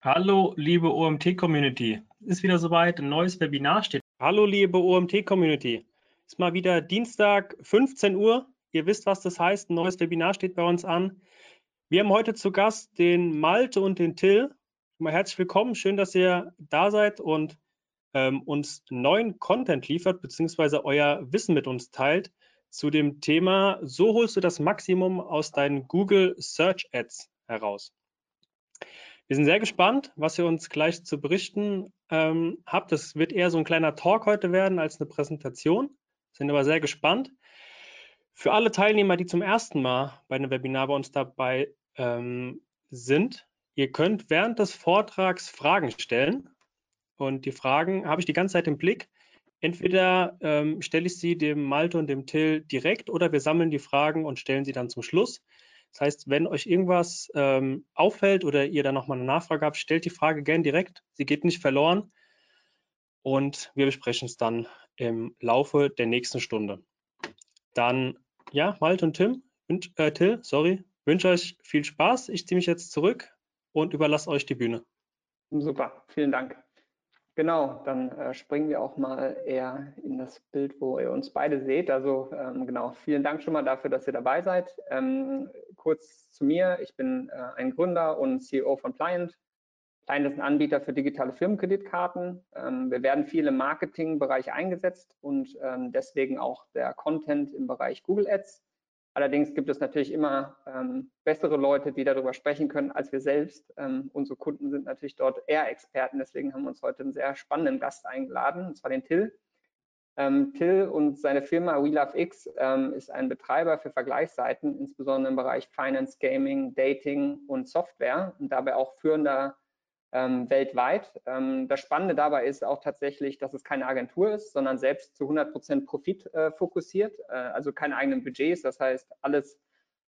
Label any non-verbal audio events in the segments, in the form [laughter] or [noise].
Hallo, liebe OMT-Community. Ist wieder soweit, ein neues Webinar steht. Hallo, liebe OMT-Community. Ist mal wieder Dienstag, 15 Uhr. Ihr wisst, was das heißt. Ein neues Webinar steht bei uns an. Wir haben heute zu Gast den Malte und den Till. Mal herzlich willkommen. Schön, dass ihr da seid und ähm, uns neuen Content liefert, beziehungsweise euer Wissen mit uns teilt zu dem Thema, so holst du das Maximum aus deinen Google Search Ads heraus. Wir sind sehr gespannt, was ihr uns gleich zu berichten ähm, habt. Das wird eher so ein kleiner Talk heute werden als eine Präsentation. Sind aber sehr gespannt. Für alle Teilnehmer, die zum ersten Mal bei einem Webinar bei uns dabei ähm, sind, ihr könnt während des Vortrags Fragen stellen. Und die Fragen habe ich die ganze Zeit im Blick. Entweder ähm, stelle ich sie dem Malte und dem Till direkt oder wir sammeln die Fragen und stellen sie dann zum Schluss. Das heißt, wenn euch irgendwas ähm, auffällt oder ihr da nochmal eine Nachfrage habt, stellt die Frage gern direkt. Sie geht nicht verloren. Und wir besprechen es dann im Laufe der nächsten Stunde. Dann, ja, Malte und Tim, äh, Till, sorry, wünsche euch viel Spaß. Ich ziehe mich jetzt zurück und überlasse euch die Bühne. Super, vielen Dank. Genau, dann äh, springen wir auch mal eher in das Bild, wo ihr uns beide seht. Also ähm, genau, vielen Dank schon mal dafür, dass ihr dabei seid. Ähm, kurz zu mir, ich bin äh, ein Gründer und CEO von Pliant. Pliant ist ein Anbieter für digitale Firmenkreditkarten. Ähm, wir werden viel im Marketingbereich eingesetzt und ähm, deswegen auch der Content im Bereich Google Ads. Allerdings gibt es natürlich immer ähm, bessere Leute, die darüber sprechen können als wir selbst. Ähm, unsere Kunden sind natürlich dort eher Experten. Deswegen haben wir uns heute einen sehr spannenden Gast eingeladen, und zwar den Till. Ähm, Till und seine Firma WeLoveX ähm, ist ein Betreiber für Vergleichsseiten, insbesondere im Bereich Finance, Gaming, Dating und Software und dabei auch führender ähm, weltweit. Ähm, das Spannende dabei ist auch tatsächlich, dass es keine Agentur ist, sondern selbst zu 100 Prozent Profit äh, fokussiert, äh, also keine eigenen Budgets. Das heißt, alles,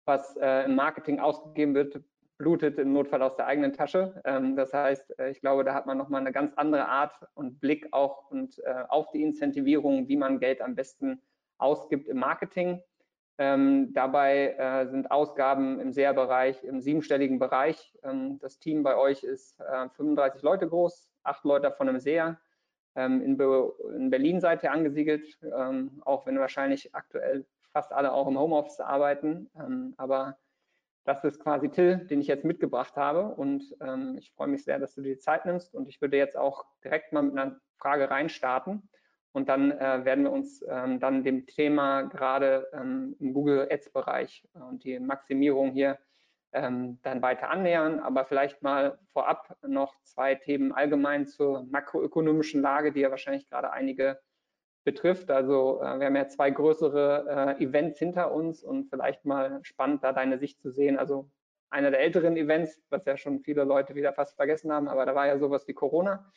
was äh, im Marketing ausgegeben wird, blutet im Notfall aus der eigenen Tasche. Ähm, das heißt, äh, ich glaube, da hat man nochmal eine ganz andere Art und Blick auch und äh, auf die Incentivierung, wie man Geld am besten ausgibt im Marketing. Ähm, dabei äh, sind Ausgaben im SEA-Bereich im siebenstelligen Bereich. Ähm, das Team bei euch ist äh, 35 Leute groß, acht Leute davon im SEA. Ähm, in, Be in, Berlin seid ihr angesiedelt, ähm, auch wenn wahrscheinlich aktuell fast alle auch im Homeoffice arbeiten. Ähm, aber das ist quasi Till, den ich jetzt mitgebracht habe. Und ähm, ich freue mich sehr, dass du dir die Zeit nimmst. Und ich würde jetzt auch direkt mal mit einer Frage reinstarten. Und dann äh, werden wir uns ähm, dann dem Thema gerade ähm, im Google Ads Bereich und die Maximierung hier ähm, dann weiter annähern. Aber vielleicht mal vorab noch zwei Themen allgemein zur makroökonomischen Lage, die ja wahrscheinlich gerade einige betrifft. Also äh, wir haben ja zwei größere äh, Events hinter uns und vielleicht mal spannend, da deine Sicht zu sehen. Also einer der älteren Events, was ja schon viele Leute wieder fast vergessen haben, aber da war ja sowas wie Corona.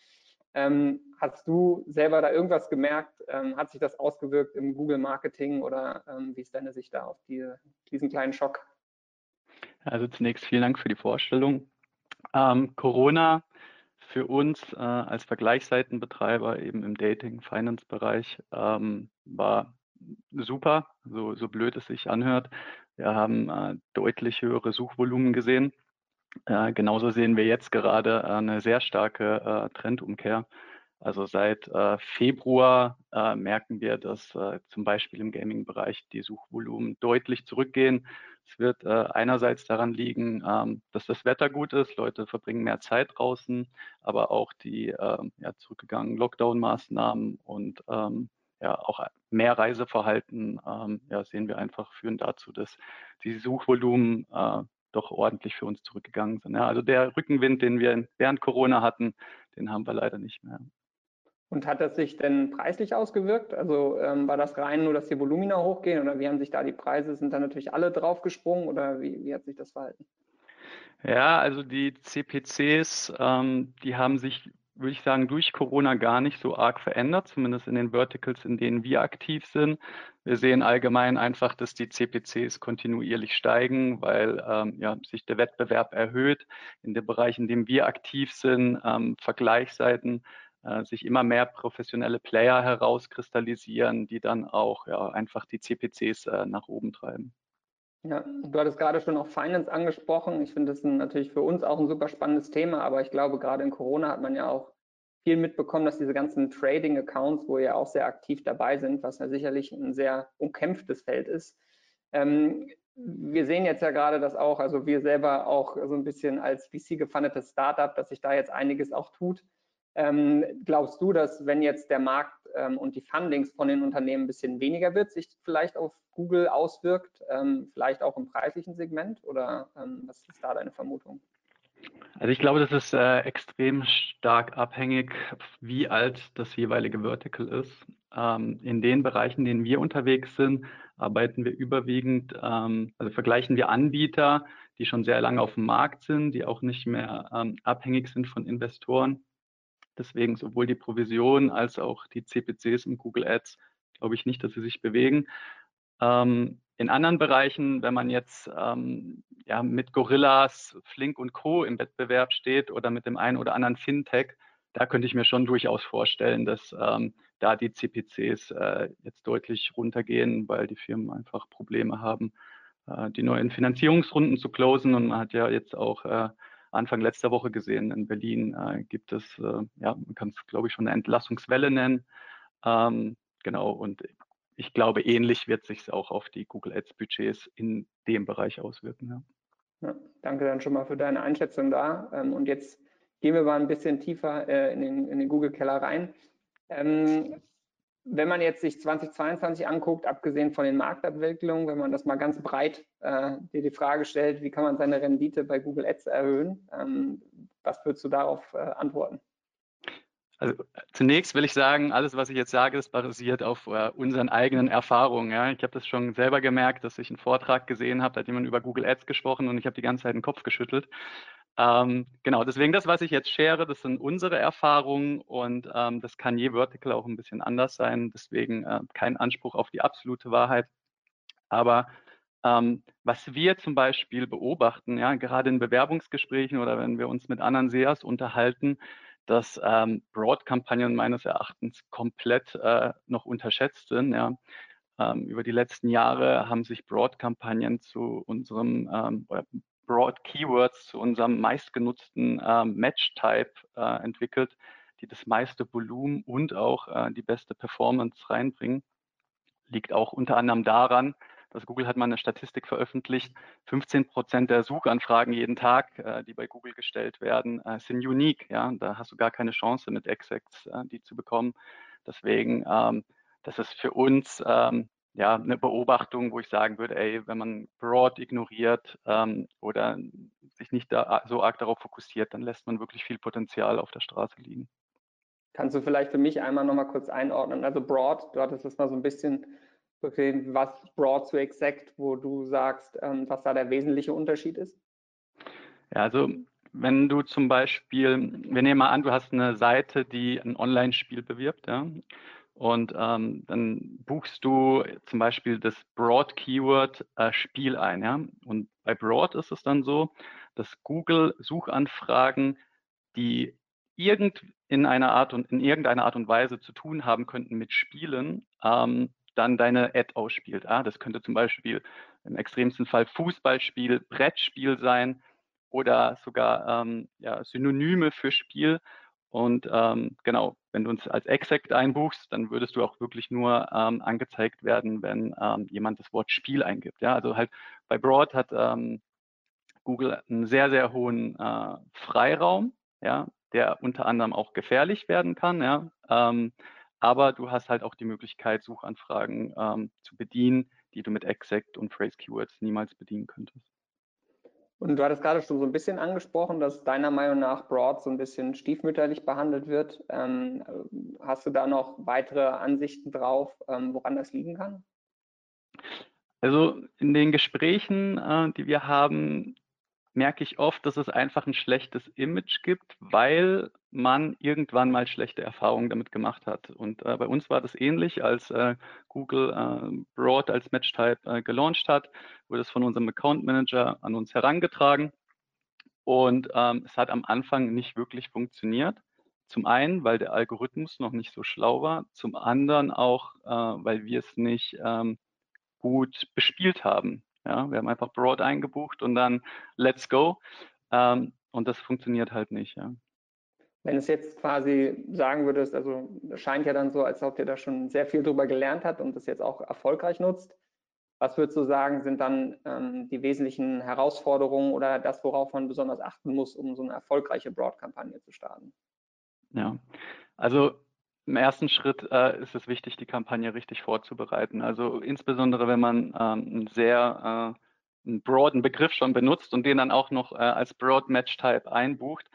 Ähm, hast du selber da irgendwas gemerkt? Ähm, hat sich das ausgewirkt im Google-Marketing oder ähm, wie ist deine Sicht da auf die, diesen kleinen Schock? Also zunächst vielen Dank für die Vorstellung. Ähm, Corona für uns äh, als Vergleichsseitenbetreiber eben im Dating-Finance-Bereich ähm, war super, so, so blöd es sich anhört. Wir haben äh, deutlich höhere Suchvolumen gesehen äh, genauso sehen wir jetzt gerade äh, eine sehr starke äh, Trendumkehr. Also seit äh, Februar merken wir, dass zum Beispiel im Gaming-Bereich die Suchvolumen deutlich zurückgehen. Es wird einerseits daran liegen, ähm, dass das Wetter gut ist, Leute verbringen mehr Zeit draußen, aber auch die ähm, ja, zurückgegangenen Lockdown-Maßnahmen und ähm, ja auch mehr Reiseverhalten ähm, ja, sehen wir einfach führen dazu, dass die Suchvolumen äh, doch ordentlich für uns zurückgegangen sind. Ja, also der Rückenwind, den wir während Corona hatten, den haben wir leider nicht mehr. Und hat das sich denn preislich ausgewirkt? Also ähm, war das rein nur, dass die Volumina hochgehen oder wie haben sich da die Preise, sind da natürlich alle draufgesprungen oder wie, wie hat sich das verhalten? Ja, also die CPCs, ähm, die haben sich würde ich sagen, durch Corona gar nicht so arg verändert, zumindest in den Verticals, in denen wir aktiv sind. Wir sehen allgemein einfach, dass die CPCs kontinuierlich steigen, weil ähm, ja, sich der Wettbewerb erhöht. In den Bereichen, in denen wir aktiv sind, ähm, Vergleichsseiten, äh, sich immer mehr professionelle Player herauskristallisieren, die dann auch ja, einfach die CPCs äh, nach oben treiben. Ja, du hattest gerade schon auch Finance angesprochen. Ich finde das natürlich für uns auch ein super spannendes Thema, aber ich glaube, gerade in Corona hat man ja auch viel mitbekommen, dass diese ganzen Trading-Accounts, wo ihr auch sehr aktiv dabei sind, was ja sicherlich ein sehr umkämpftes Feld ist. Ähm, wir sehen jetzt ja gerade, dass auch, also wir selber auch so ein bisschen als VC gefundetes Startup, dass sich da jetzt einiges auch tut. Ähm, glaubst du, dass wenn jetzt der Markt ähm, und die Fundings von den Unternehmen ein bisschen weniger wird, sich vielleicht auf Google auswirkt, ähm, vielleicht auch im preislichen Segment? Oder ähm, was ist da deine Vermutung? Also ich glaube, das ist äh, extrem stark abhängig, wie alt das jeweilige Vertical ist. Ähm, in den Bereichen, in denen wir unterwegs sind, arbeiten wir überwiegend, ähm, also vergleichen wir Anbieter, die schon sehr lange auf dem Markt sind, die auch nicht mehr ähm, abhängig sind von Investoren Deswegen sowohl die Provision als auch die CPCs und Google Ads glaube ich nicht, dass sie sich bewegen. Ähm, in anderen Bereichen, wenn man jetzt ähm, ja, mit Gorillas, Flink und Co. im Wettbewerb steht oder mit dem einen oder anderen Fintech, da könnte ich mir schon durchaus vorstellen, dass ähm, da die CPCs äh, jetzt deutlich runtergehen, weil die Firmen einfach Probleme haben, äh, die neuen Finanzierungsrunden zu closen. Und man hat ja jetzt auch äh, Anfang letzter Woche gesehen. In Berlin äh, gibt es, äh, ja, man kann es, glaube ich, schon eine Entlassungswelle nennen. Ähm, genau, und ich glaube, ähnlich wird sich auch auf die Google Ads Budgets in dem Bereich auswirken. Ja. ja danke dann schon mal für deine Einschätzung da. Ähm, und jetzt gehen wir mal ein bisschen tiefer äh, in den, den Google Keller rein. Ähm, wenn man jetzt sich 2022 anguckt, abgesehen von den Marktentwicklungen, wenn man das mal ganz breit äh, dir die Frage stellt, wie kann man seine Rendite bei Google Ads erhöhen, ähm, was würdest du darauf äh, antworten? Also zunächst will ich sagen, alles, was ich jetzt sage, ist basiert auf äh, unseren eigenen Erfahrungen. Ja. Ich habe das schon selber gemerkt, dass ich einen Vortrag gesehen habe, da hat jemand über Google Ads gesprochen und ich habe die ganze Zeit den Kopf geschüttelt. Ähm, genau, deswegen das, was ich jetzt share, das sind unsere Erfahrungen und ähm, das kann je Vertical auch ein bisschen anders sein. Deswegen äh, kein Anspruch auf die absolute Wahrheit. Aber ähm, was wir zum Beispiel beobachten, ja, gerade in Bewerbungsgesprächen oder wenn wir uns mit anderen SEAs unterhalten, dass ähm, Broad-Kampagnen meines Erachtens komplett äh, noch unterschätzt sind. Ja. Ähm, über die letzten Jahre haben sich Broad-Kampagnen zu unserem ähm, oder Broad Keywords zu unserem meistgenutzten äh, Match-Type äh, entwickelt, die das meiste Volumen und auch äh, die beste Performance reinbringen. Liegt auch unter anderem daran, dass Google hat mal eine Statistik veröffentlicht, 15 Prozent der Suchanfragen jeden Tag, äh, die bei Google gestellt werden, äh, sind unique. Ja? Da hast du gar keine Chance mit Exacts, äh, die zu bekommen. Deswegen, ähm, das ist für uns ähm, ja, eine Beobachtung, wo ich sagen würde, ey, wenn man Broad ignoriert ähm, oder sich nicht da so arg darauf fokussiert, dann lässt man wirklich viel Potenzial auf der Straße liegen. Kannst du vielleicht für mich einmal nochmal kurz einordnen? Also Broad, du hattest das mal so ein bisschen gesehen, was Broad zu Exact, wo du sagst, ähm, was da der wesentliche Unterschied ist? Ja, also wenn du zum Beispiel, wir nehmen mal an, du hast eine Seite, die ein Online-Spiel bewirbt, ja, und ähm, dann buchst du zum Beispiel das Broad-Keyword äh, Spiel ein. Ja? Und bei Broad ist es dann so, dass Google Suchanfragen, die irgend in einer Art und in irgendeiner Art und Weise zu tun haben könnten mit Spielen, ähm, dann deine Ad ausspielt. Ja? Das könnte zum Beispiel im extremsten Fall Fußballspiel, Brettspiel sein oder sogar ähm, ja, Synonyme für Spiel. Und ähm, genau, wenn du uns als Exact einbuchst, dann würdest du auch wirklich nur ähm, angezeigt werden, wenn ähm, jemand das Wort Spiel eingibt. Ja, also halt bei Broad hat ähm, Google einen sehr, sehr hohen äh, Freiraum, ja, der unter anderem auch gefährlich werden kann, ja. Ähm, aber du hast halt auch die Möglichkeit, Suchanfragen ähm, zu bedienen, die du mit Exact und Phrase Keywords niemals bedienen könntest. Und du hattest gerade schon so ein bisschen angesprochen, dass deiner Meinung nach Broad so ein bisschen stiefmütterlich behandelt wird. Ähm, hast du da noch weitere Ansichten drauf, ähm, woran das liegen kann? Also in den Gesprächen, äh, die wir haben, merke ich oft, dass es einfach ein schlechtes Image gibt, weil man irgendwann mal schlechte Erfahrungen damit gemacht hat. Und äh, bei uns war das ähnlich, als äh, Google äh, Broad als Match-Type äh, gelauncht hat, wurde es von unserem Account Manager an uns herangetragen. Und ähm, es hat am Anfang nicht wirklich funktioniert. Zum einen, weil der Algorithmus noch nicht so schlau war, zum anderen auch, äh, weil wir es nicht ähm, gut bespielt haben. Ja, wir haben einfach Broad eingebucht und dann let's go. Ähm, und das funktioniert halt nicht. Ja. Wenn es jetzt quasi sagen würdest, also es scheint ja dann so, als ob ihr da schon sehr viel drüber gelernt habt und das jetzt auch erfolgreich nutzt. Was würdest du sagen, sind dann ähm, die wesentlichen Herausforderungen oder das, worauf man besonders achten muss, um so eine erfolgreiche Broad-Kampagne zu starten? Ja, also im ersten Schritt äh, ist es wichtig, die Kampagne richtig vorzubereiten. Also insbesondere, wenn man ähm, einen sehr äh, einen broaden Begriff schon benutzt und den dann auch noch äh, als Broad Match Type einbucht,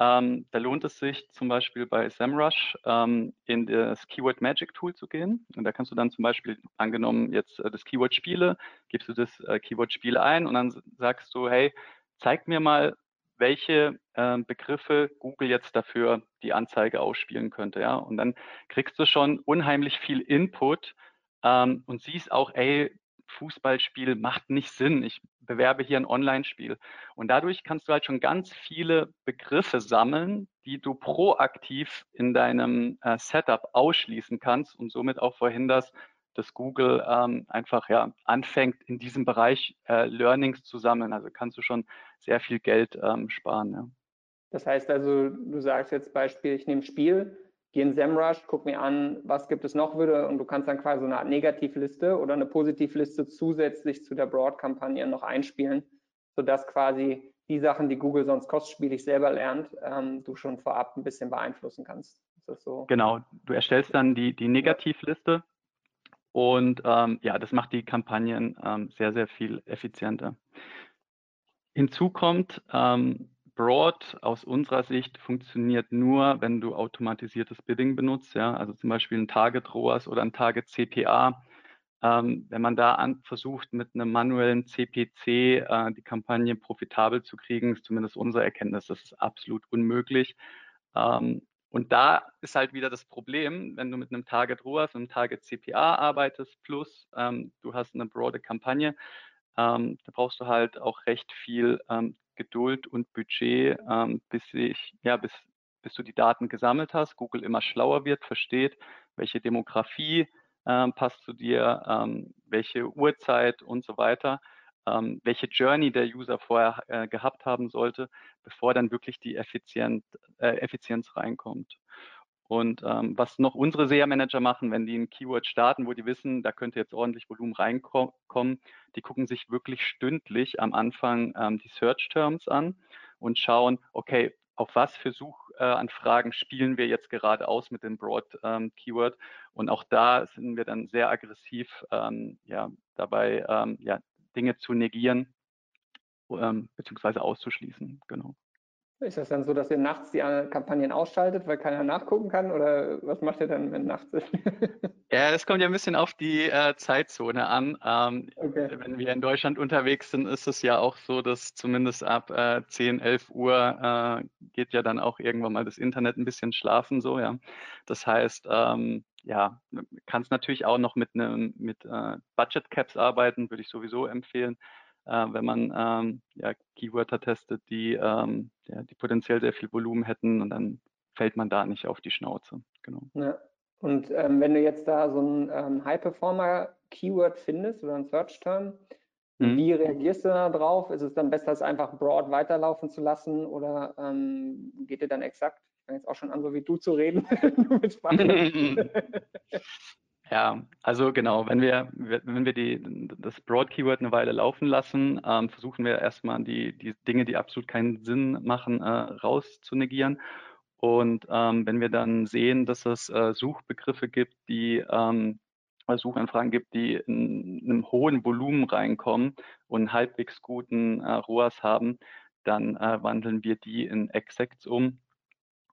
ähm, da lohnt es sich zum Beispiel bei SEMrush ähm, in das Keyword Magic Tool zu gehen. Und da kannst du dann zum Beispiel, angenommen jetzt äh, das Keyword Spiele, gibst du das äh, Keyword Spiele ein und dann sagst du, hey, zeig mir mal, welche äh, Begriffe Google jetzt dafür die Anzeige ausspielen könnte. Ja? Und dann kriegst du schon unheimlich viel Input ähm, und siehst auch, ey, Fußballspiel macht nicht Sinn. Ich bewerbe hier ein Online-Spiel. Und dadurch kannst du halt schon ganz viele Begriffe sammeln, die du proaktiv in deinem äh, Setup ausschließen kannst und somit auch verhinderst, dass Google ähm, einfach ja anfängt, in diesem Bereich äh, Learnings zu sammeln. Also kannst du schon sehr viel Geld ähm, sparen. Ja. Das heißt also, du sagst jetzt Beispiel, ich nehme Spiel, gehe in SEMrush, guck mir an, was gibt es noch würde und du kannst dann quasi so eine Art Negativliste oder eine Positivliste zusätzlich zu der Broad-Kampagne noch einspielen, sodass quasi die Sachen, die Google sonst kostspielig selber lernt, ähm, du schon vorab ein bisschen beeinflussen kannst. Ist das so? Genau, du erstellst dann die, die Negativliste und ähm, ja, das macht die Kampagnen ähm, sehr, sehr viel effizienter. Hinzu kommt, ähm, Broad aus unserer Sicht funktioniert nur, wenn du automatisiertes Bidding benutzt, ja, also zum Beispiel ein Target ROAS oder ein Target CPA. Ähm, wenn man da an, versucht, mit einem manuellen CPC äh, die Kampagne profitabel zu kriegen, ist zumindest unsere Erkenntnis, das ist absolut unmöglich. Ähm, und da ist halt wieder das Problem, wenn du mit einem Target ROAS und einem Target CPA arbeitest, plus ähm, du hast eine broade Kampagne, ähm, da brauchst du halt auch recht viel ähm, Geduld und Budget, ähm, bis ich, ja, bis, bis du die Daten gesammelt hast, Google immer schlauer wird, versteht, welche Demografie ähm, passt zu dir, ähm, welche Uhrzeit und so weiter ähm, welche Journey der User vorher äh, gehabt haben sollte, bevor dann wirklich die Effizient, äh, Effizienz reinkommt. Und ähm, was noch unsere SEA-Manager machen, wenn die ein Keyword starten, wo die wissen, da könnte jetzt ordentlich Volumen reinkommen, die gucken sich wirklich stündlich am Anfang ähm, die Search-Terms an und schauen, okay, auf was für Suchanfragen spielen wir jetzt gerade aus mit dem Broad-Keyword. Ähm, und auch da sind wir dann sehr aggressiv ähm, ja, dabei, ähm, ja, Dinge zu negieren ähm, bzw. auszuschließen. Genau. Ist das dann so, dass ihr nachts die Kampagnen ausschaltet, weil keiner nachgucken kann? Oder was macht ihr dann, wenn nachts ist? [laughs] ja, das kommt ja ein bisschen auf die äh, Zeitzone an. Ähm, okay. Wenn wir in Deutschland unterwegs sind, ist es ja auch so, dass zumindest ab äh, 10, 11 Uhr äh, geht ja dann auch irgendwann mal das Internet ein bisschen schlafen. So, ja. Das heißt, ähm, ja, kannst natürlich auch noch mit einem mit äh, Budget Caps arbeiten, würde ich sowieso empfehlen, äh, wenn man ähm, ja, Keywörter testet, die, ähm, ja, die potenziell sehr viel Volumen hätten und dann fällt man da nicht auf die Schnauze. Genau. Ja. Und ähm, wenn du jetzt da so ein ähm, High-Performer-Keyword findest oder ein Search-Term, mhm. wie reagierst du da drauf? Ist es dann besser, es einfach broad weiterlaufen zu lassen oder ähm, geht dir dann exakt fange jetzt auch schon an, so wie du zu reden. [laughs] [laughs] ja, also genau, wenn wir, wenn wir die, das Broad-Keyword eine Weile laufen lassen, ähm, versuchen wir erstmal die, die Dinge, die absolut keinen Sinn machen, äh, rauszunegieren. Und ähm, wenn wir dann sehen, dass es äh, Suchbegriffe gibt, die ähm, Suchanfragen gibt, die in einem hohen Volumen reinkommen und halbwegs guten äh, ROAS haben, dann äh, wandeln wir die in Exacts um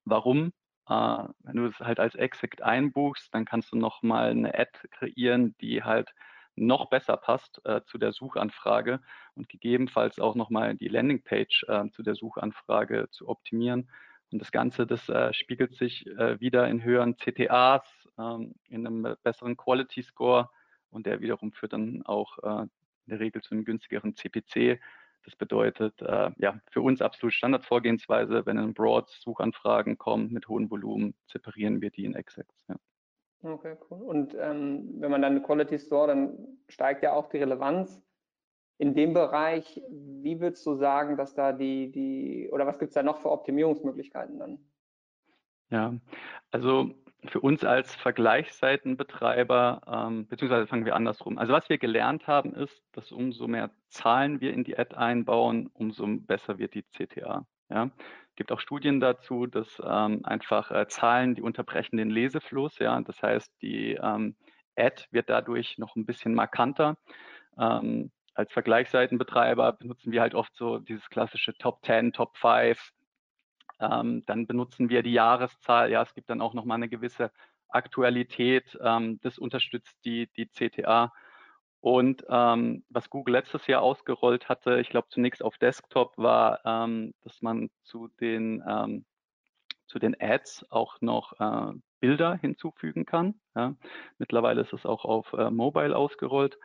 Warum? Äh, wenn du es halt als Exec einbuchst, dann kannst du nochmal eine Ad kreieren, die halt noch besser passt äh, zu der Suchanfrage und gegebenenfalls auch nochmal die Landingpage äh, zu der Suchanfrage zu optimieren. Und das Ganze, das äh, spiegelt sich wieder in höheren CTAs, ähm, in einem besseren Quality Score und der wiederum führt dann auch in der Regel zu einem günstigeren CPC. Das bedeutet, äh, ja, für uns absolut Standardvorgehensweise, wenn in Broad Suchanfragen kommen mit hohem Volumen, separieren wir die in Exacts. Ja. Okay, cool. Und ähm, wenn man dann eine Quality Store, dann steigt ja auch die Relevanz. in dem Bereich, wie würdest du sagen, dass da die, die oder was gibt es da noch für Optimierungsmöglichkeiten dann? Ja, also für uns als Vergleichsseitenbetreiber, ähm, beziehungsweise fangen wir andersrum. Also was wir gelernt haben, ist, dass umso mehr Zahlen wir in die Ad einbauen, umso besser wird die CTA. Ja, gibt auch Studien dazu, dass ähm, einfach äh, Zahlen, die unterbrechen den Lesefluss. Ja, das heißt, die ähm, Ad wird dadurch noch ein bisschen markanter. Ähm, als Vergleichsseitenbetreiber benutzen wir halt oft so dieses klassische Top 10, Top 5. Ähm, dann benutzen wir die Jahreszahl. Ja, es gibt dann auch nochmal eine gewisse Aktualität. Ähm, das unterstützt die, die CTA. Und ähm, was Google letztes Jahr ausgerollt hatte, ich glaube zunächst auf Desktop, war, ähm, dass man zu den, ähm, zu den Ads auch noch äh, Bilder hinzufügen kann. Ja. Mittlerweile ist es auch auf äh, Mobile ausgerollt.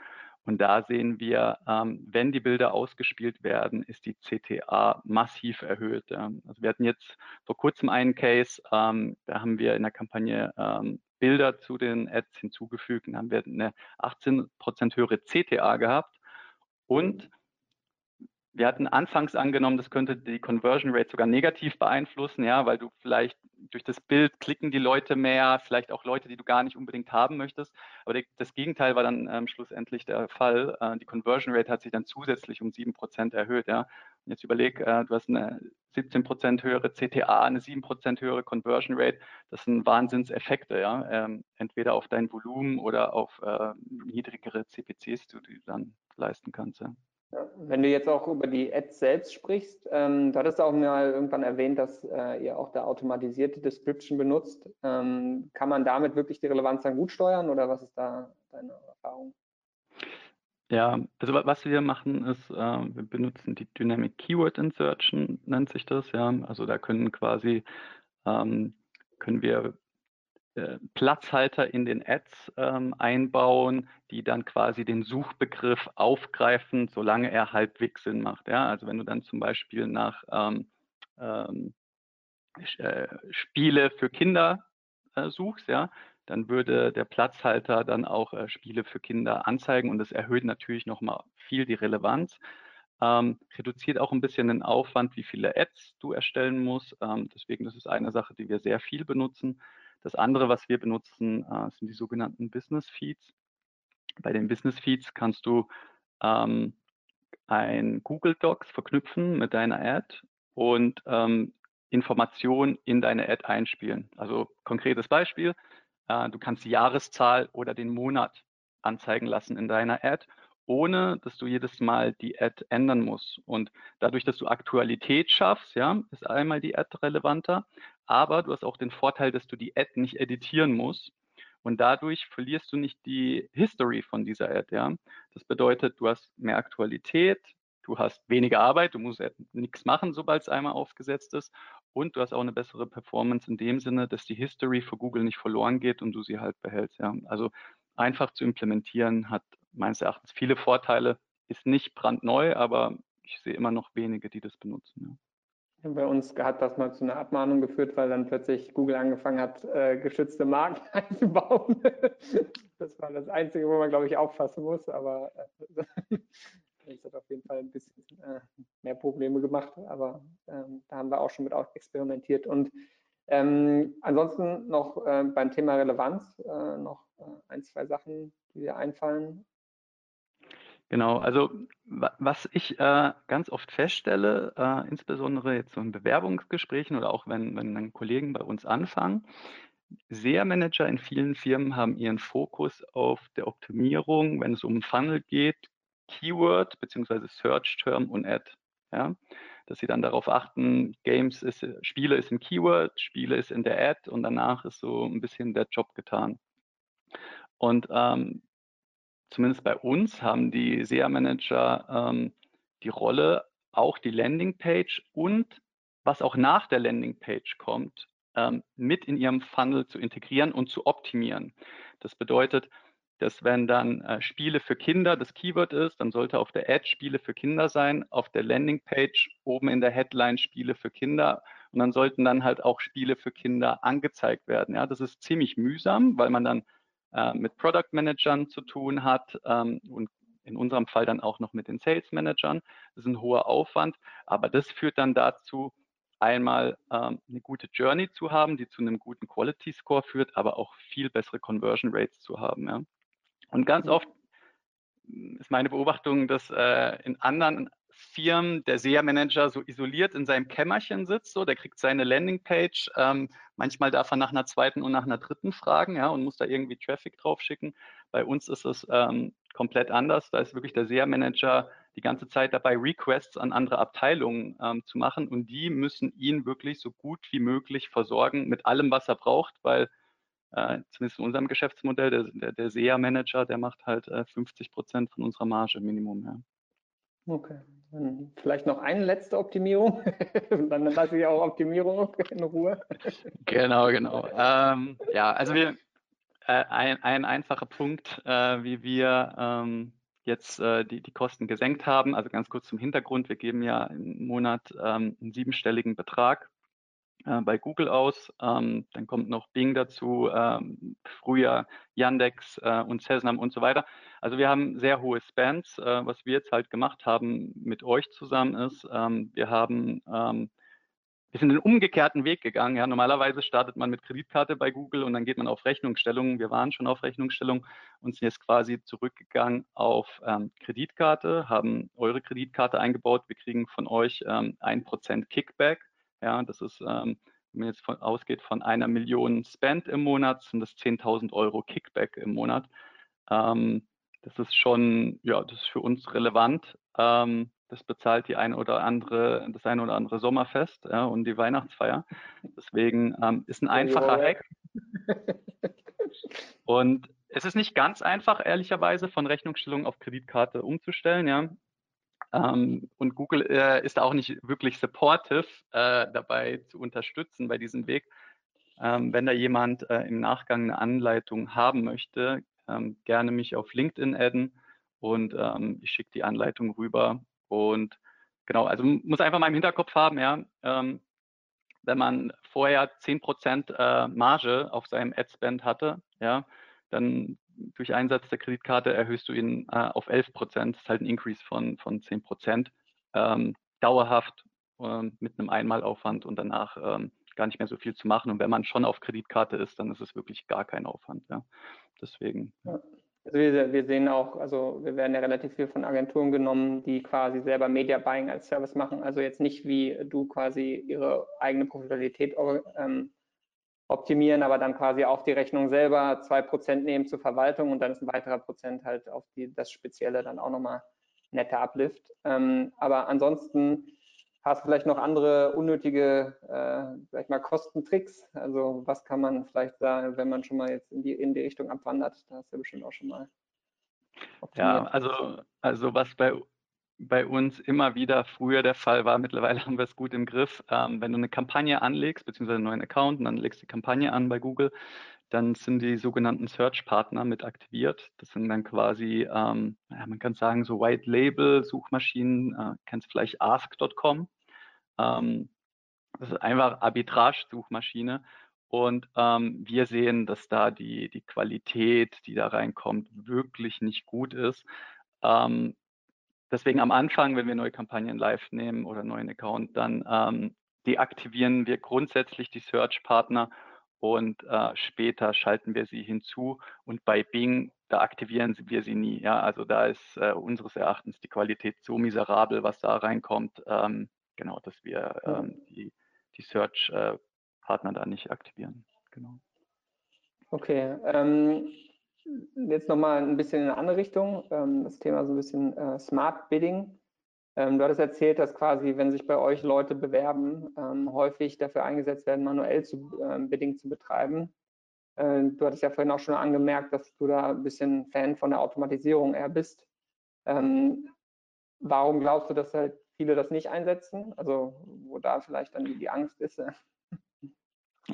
Und da sehen wir, ähm, wenn die Bilder ausgespielt werden, ist die CTA massiv erhöht. Ja. Also wir hatten jetzt vor kurzem einen Case, ähm, da haben wir in der Kampagne ähm, Bilder zu den Ads hinzugefügt und haben wir eine 18 Prozent höhere CTA gehabt. Und wir hatten anfangs angenommen, das könnte die Conversion Rate sogar negativ beeinflussen, ja, weil du vielleicht durch das Bild klicken die Leute mehr, vielleicht auch Leute, die du gar nicht unbedingt haben möchtest. Aber die, das Gegenteil war dann ähm, schlussendlich der Fall. Äh, die Conversion Rate hat sich dann zusätzlich um sieben Prozent erhöht, ja. Und jetzt überleg, äh, du hast eine 17 Prozent höhere CTA, eine sieben Prozent höhere Conversion Rate. Das sind Wahnsinnseffekte, ja. Ähm, entweder auf dein Volumen oder auf äh, niedrigere CPCs, die du dann leisten kannst, ja. Wenn du jetzt auch über die Ads selbst sprichst, ähm, du hattest auch mal irgendwann erwähnt, dass äh, ihr auch da automatisierte Description benutzt. Ähm, kann man damit wirklich die Relevanz dann gut steuern oder was ist da deine Erfahrung? Ja, also was wir machen ist, äh, wir benutzen die Dynamic Keyword Insertion, nennt sich das, ja. Also da können quasi, ähm, können wir Platzhalter in den Ads ähm, einbauen, die dann quasi den Suchbegriff aufgreifen, solange er halbwegs Sinn macht. Ja? Also wenn du dann zum Beispiel nach ähm, ähm, äh, Spiele für Kinder äh, suchst, ja, dann würde der Platzhalter dann auch äh, Spiele für Kinder anzeigen und das erhöht natürlich nochmal viel die Relevanz. Ähm, reduziert auch ein bisschen den Aufwand, wie viele Ads du erstellen musst. Ähm, deswegen, das ist eine Sache, die wir sehr viel benutzen. Das andere, was wir benutzen, äh, sind die sogenannten Business Feeds. Bei den Business Feeds kannst du ähm, ein Google Docs verknüpfen mit deiner Ad und ähm, Informationen in deine Ad einspielen. Also konkretes Beispiel, äh, du kannst die Jahreszahl oder den Monat anzeigen lassen in deiner Ad, ohne dass du jedes Mal die Ad ändern musst. Und dadurch, dass du Aktualität schaffst, ja, ist einmal die Ad relevanter aber du hast auch den Vorteil, dass du die Ad nicht editieren musst. Und dadurch verlierst du nicht die History von dieser Ad. Ja? Das bedeutet, du hast mehr Aktualität, du hast weniger Arbeit, du musst nichts machen, sobald es einmal aufgesetzt ist. Und du hast auch eine bessere Performance in dem Sinne, dass die History für Google nicht verloren geht und du sie halt behältst. Ja? Also einfach zu implementieren hat meines Erachtens viele Vorteile, ist nicht brandneu, aber ich sehe immer noch wenige, die das benutzen. Ja. Bei uns hat das mal zu einer Abmahnung geführt, weil dann plötzlich Google angefangen hat, äh, geschützte Marken [laughs] einzubauen. das war das Einzige, wo man, glaube ich, auffassen muss, aber äh, [laughs] das hat auf jeden Fall ein bisschen äh, mehr Probleme gemacht, aber ähm, da haben wir auch schon mit experimentiert. Und ähm, ansonsten noch äh, beim Thema Relevanz äh, noch äh, ein, zwei Sachen, die dir einfallen. Genau, also was ich äh, ganz oft feststelle, äh, insbesondere jetzt so in Bewerbungsgesprächen oder auch wenn, wenn dann Kollegen bei uns anfangen, SEA-Manager in vielen Firmen haben ihren Fokus auf der Optimierung, wenn es um Funnel geht, Keyword beziehungsweise Search Term und Ad. Ja? Dass sie dann darauf achten, Games ist, Spiele ist im Keyword, Spiele ist in der Ad und danach ist so ein bisschen der Job getan. Und ähm, zumindest bei uns haben die SEA-Manager ähm, die Rolle, auch die Landingpage und was auch nach der Landingpage kommt, ähm, mit in ihrem Funnel zu integrieren und zu optimieren. Das bedeutet, dass wenn dann äh, Spiele für Kinder das Keyword ist, dann sollte auf der Ad Spiele für Kinder sein, auf der Landingpage oben in der Headline Spiele für Kinder und dann sollten dann halt auch Spiele für Kinder angezeigt werden. Ja, das ist ziemlich mühsam, weil man dann äh, mit Product Managern zu tun hat ähm, und in unserem Fall dann auch noch mit den Sales Managern. Das ist ein hoher Aufwand, aber das führt dann dazu, einmal ähm, eine gute Journey zu haben, die zu einem guten Quality Score führt, aber auch viel bessere Conversion Rates zu haben. Ja. Und ganz mhm. oft ist meine Beobachtung, dass äh, in anderen Firmen der SEA-Manager so isoliert in seinem Kämmerchen sitzt, so, der kriegt seine Landingpage, ähm, manchmal darf er nach einer zweiten und nach einer dritten fragen, ja, und muss da irgendwie Traffic drauf schicken. Bei uns ist es ähm, komplett anders. Da ist wirklich der SEA-Manager die ganze Zeit dabei, Requests an andere Abteilungen ähm, zu machen und die müssen ihn wirklich so gut wie möglich versorgen mit allem, was er braucht, weil äh, zumindest in unserem Geschäftsmodell, der, der, der SEA-Manager, der macht halt äh, 50 Prozent von unserer Marge Minimum. Ja. Okay. Dann vielleicht noch eine letzte Optimierung. [laughs] dann lasse ich auch Optimierung in Ruhe. Genau, genau. Ähm, ja, also wir, äh, ein, ein einfacher Punkt, äh, wie wir ähm, jetzt äh, die, die Kosten gesenkt haben. Also ganz kurz zum Hintergrund. Wir geben ja im Monat ähm, einen siebenstelligen Betrag äh, bei Google aus. Ähm, dann kommt noch Bing dazu, ähm, früher Yandex äh, und Cessnam und so weiter. Also wir haben sehr hohe Spans. Äh, was wir jetzt halt gemacht haben mit euch zusammen ist, ähm, wir haben ähm, wir sind den umgekehrten Weg gegangen. Ja, normalerweise startet man mit Kreditkarte bei Google und dann geht man auf Rechnungsstellung. Wir waren schon auf Rechnungsstellung und sind jetzt quasi zurückgegangen auf ähm, Kreditkarte, haben eure Kreditkarte eingebaut. Wir kriegen von euch ähm, ein Prozent Kickback ja, das ist, ähm, wenn man jetzt von, ausgeht von einer Million Spend im Monat, sind das 10.000 Euro Kickback im Monat. Ähm, das ist schon, ja, das ist für uns relevant. Ähm, das bezahlt die ein oder andere, das ein oder andere Sommerfest ja, und die Weihnachtsfeier. Deswegen ähm, ist ein einfacher Hack. Und es ist nicht ganz einfach, ehrlicherweise, von Rechnungsstellung auf Kreditkarte umzustellen. Ja. Ähm, und Google äh, ist auch nicht wirklich supportive äh, dabei zu unterstützen bei diesem Weg. Ähm, wenn da jemand äh, im Nachgang eine Anleitung haben möchte, ähm, gerne mich auf LinkedIn adden und ähm, ich schicke die Anleitung rüber. Und genau, also muss einfach mal im Hinterkopf haben, ja, ähm, wenn man vorher 10% äh, Marge auf seinem Adspend hatte, ja, dann durch Einsatz der Kreditkarte erhöhst du ihn äh, auf 11 Prozent. Das ist halt ein Increase von, von 10 Prozent. Ähm, dauerhaft ähm, mit einem Einmalaufwand und danach ähm, gar nicht mehr so viel zu machen. Und wenn man schon auf Kreditkarte ist, dann ist es wirklich gar kein Aufwand. Ja. Deswegen. Ja. Also wir, wir, sehen auch, also wir werden ja relativ viel von Agenturen genommen, die quasi selber Media Buying als Service machen. Also jetzt nicht wie du quasi ihre eigene Profitabilität ähm, optimieren, aber dann quasi auf die Rechnung selber zwei Prozent nehmen zur Verwaltung und dann ist ein weiterer Prozent halt auf die, das Spezielle dann auch nochmal netter Uplift. Ähm, aber ansonsten hast du vielleicht noch andere unnötige, äh, vielleicht mal Kostentricks. Also was kann man vielleicht sagen, wenn man schon mal jetzt in die, in die Richtung abwandert? Da hast du ja bestimmt auch schon mal. Optimiert. Ja, also, also was bei bei uns immer wieder früher der Fall war. Mittlerweile [laughs] haben wir es gut im Griff. Ähm, wenn du eine Kampagne anlegst, beziehungsweise einen neuen Account und dann legst die Kampagne an bei Google, dann sind die sogenannten Search-Partner mit aktiviert. Das sind dann quasi, ähm, man kann sagen, so White-Label-Suchmaschinen, äh, kennst vielleicht ask.com. Ähm, das ist einfach Arbitrage-Suchmaschine. Und ähm, wir sehen, dass da die, die Qualität, die da reinkommt, wirklich nicht gut ist. Ähm, Deswegen am Anfang, wenn wir neue Kampagnen live nehmen oder neuen Account, dann ähm, deaktivieren wir grundsätzlich die Search-Partner und äh, später schalten wir sie hinzu. Und bei Bing, da aktivieren wir sie nie. Ja, also da ist äh, unseres Erachtens die Qualität so miserabel, was da reinkommt, ähm, genau, dass wir ähm, die, die Search-Partner da nicht aktivieren. Genau. Okay. Ähm, jetzt nochmal ein bisschen in eine andere Richtung, ähm, das Thema so ein bisschen äh, Smart Bidding. Ähm, du hattest erzählt, dass quasi, wenn sich bei euch Leute bewerben, ähm, häufig dafür eingesetzt werden, manuell zu, Bidding zu betreiben. Äh, du hattest ja vorhin auch schon angemerkt, dass du da ein bisschen Fan von der Automatisierung eher bist. warum glaubst du, dass halt viele das nicht einsetzen? Also wo da vielleicht dann die Angst ist?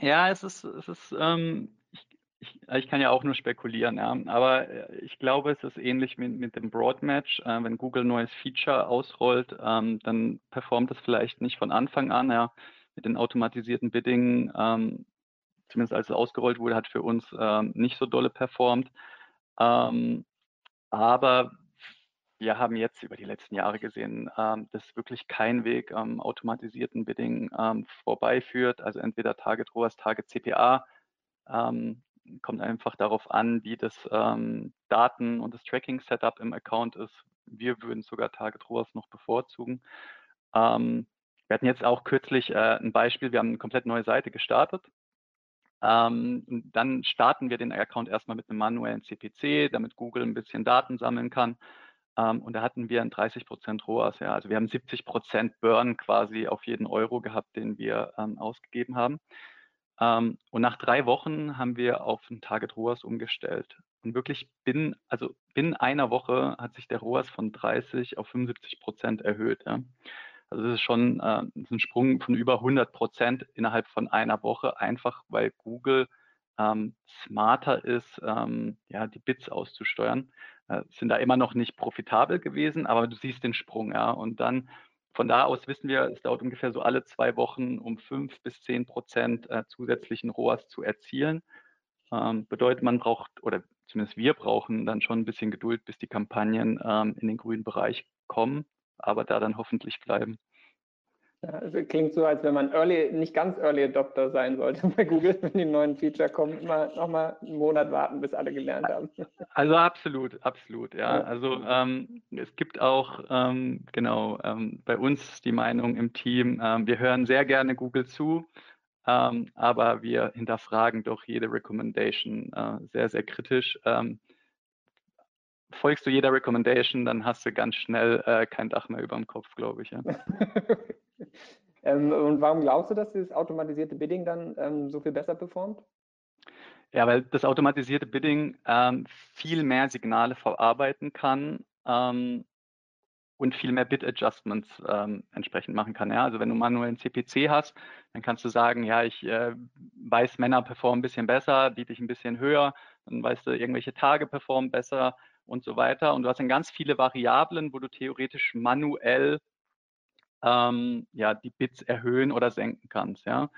Ja, es ist, es ist ähm, ich, ich, kann ja auch nur spekulieren, ja. aber äh, ich glaube, es ist ähnlich mit, mit dem Broadmatch. Äh, wenn Google ein neues Feature ausrollt, ähm, dann performt es vielleicht nicht von Anfang an. Ja. Mit den automatisierten Bidding, ähm, zumindest als es ausgerollt wurde, hat für uns ähm, nicht so dolle performt. Ähm, aber wir haben jetzt über die letzten Jahre gesehen, ähm, dass wirklich kein Weg am automatisierten Bidding ähm, vorbeiführt. Also entweder Target ROAS, Target CPA. Kommt einfach darauf an, wie das ähm, Daten- und das Tracking-Setup im Account ist. Wir würden sogar Target ROAS noch bevorzugen. Ähm, wir hatten jetzt auch kürzlich äh, ein Beispiel, wir haben eine komplett neue Seite gestartet. Ähm, dann starten wir den Account erstmal mit einem manuellen CPC, damit Google ein bisschen Daten sammeln kann. Ähm, und da hatten wir ein 30% ROAS. Ja. Also wir haben 70% Burn quasi auf jeden Euro gehabt, den wir ähm, ausgegeben haben. Ähm, und nach drei Wochen haben wir auf ein Target ROAS umgestellt. Und wirklich binnen, also binnen einer Woche hat sich der ROAS von 30 auf 75 Prozent erhöht. Ja. Also das ist schon äh, ist ein Sprung von über 100 Prozent innerhalb von einer Woche, einfach weil Google ähm, smarter ist, ähm, ja, die Bits auszusteuern. Äh, sind da immer noch nicht profitabel gewesen, aber du siehst den Sprung, ja. Und dann von da aus wissen wir, es dauert ungefähr so alle zwei Wochen, um fünf bis zehn Prozent äh, zusätzlichen ROAS zu erzielen. Ähm, bedeutet, man braucht, oder zumindest wir brauchen dann schon ein bisschen Geduld, bis die Kampagnen ähm, in den grünen Bereich kommen, aber da dann hoffentlich bleiben. Also klingt so, als wenn man early, nicht ganz Early Adopter sein sollte bei Google, [laughs] wenn die neuen Feature kommen, immer nochmal einen Monat warten, bis alle gelernt haben. Also absolut, absolut, ja. ja. Also ähm, es gibt auch, ähm, genau, ähm, bei uns die Meinung im Team, ähm, wir hören sehr gerne Google zu, ähm, aber wir hinterfragen doch jede Recommendation äh, sehr, sehr kritisch ähm, folgst du jeder Recommendation, dann hast du ganz schnell äh, kein Dach mehr über dem Kopf, glaube ich. Ja. [laughs] ähm, und warum glaubst du, dass dieses automatisierte Bidding dann ähm, so viel besser performt? Ja, weil das automatisierte Bidding ähm, viel mehr Signale verarbeiten kann ähm, und viel mehr Bid-Adjustments ähm, entsprechend machen kann. Ja? Also wenn du manuell einen CPC hast, dann kannst du sagen, ja, ich äh, weiß, Männer performen ein bisschen besser, biete ich ein bisschen höher, dann weißt du, irgendwelche Tage performen besser und so weiter. Und du hast dann ganz viele Variablen, wo du theoretisch manuell ähm, ja, die Bits erhöhen oder senken kannst. Ja.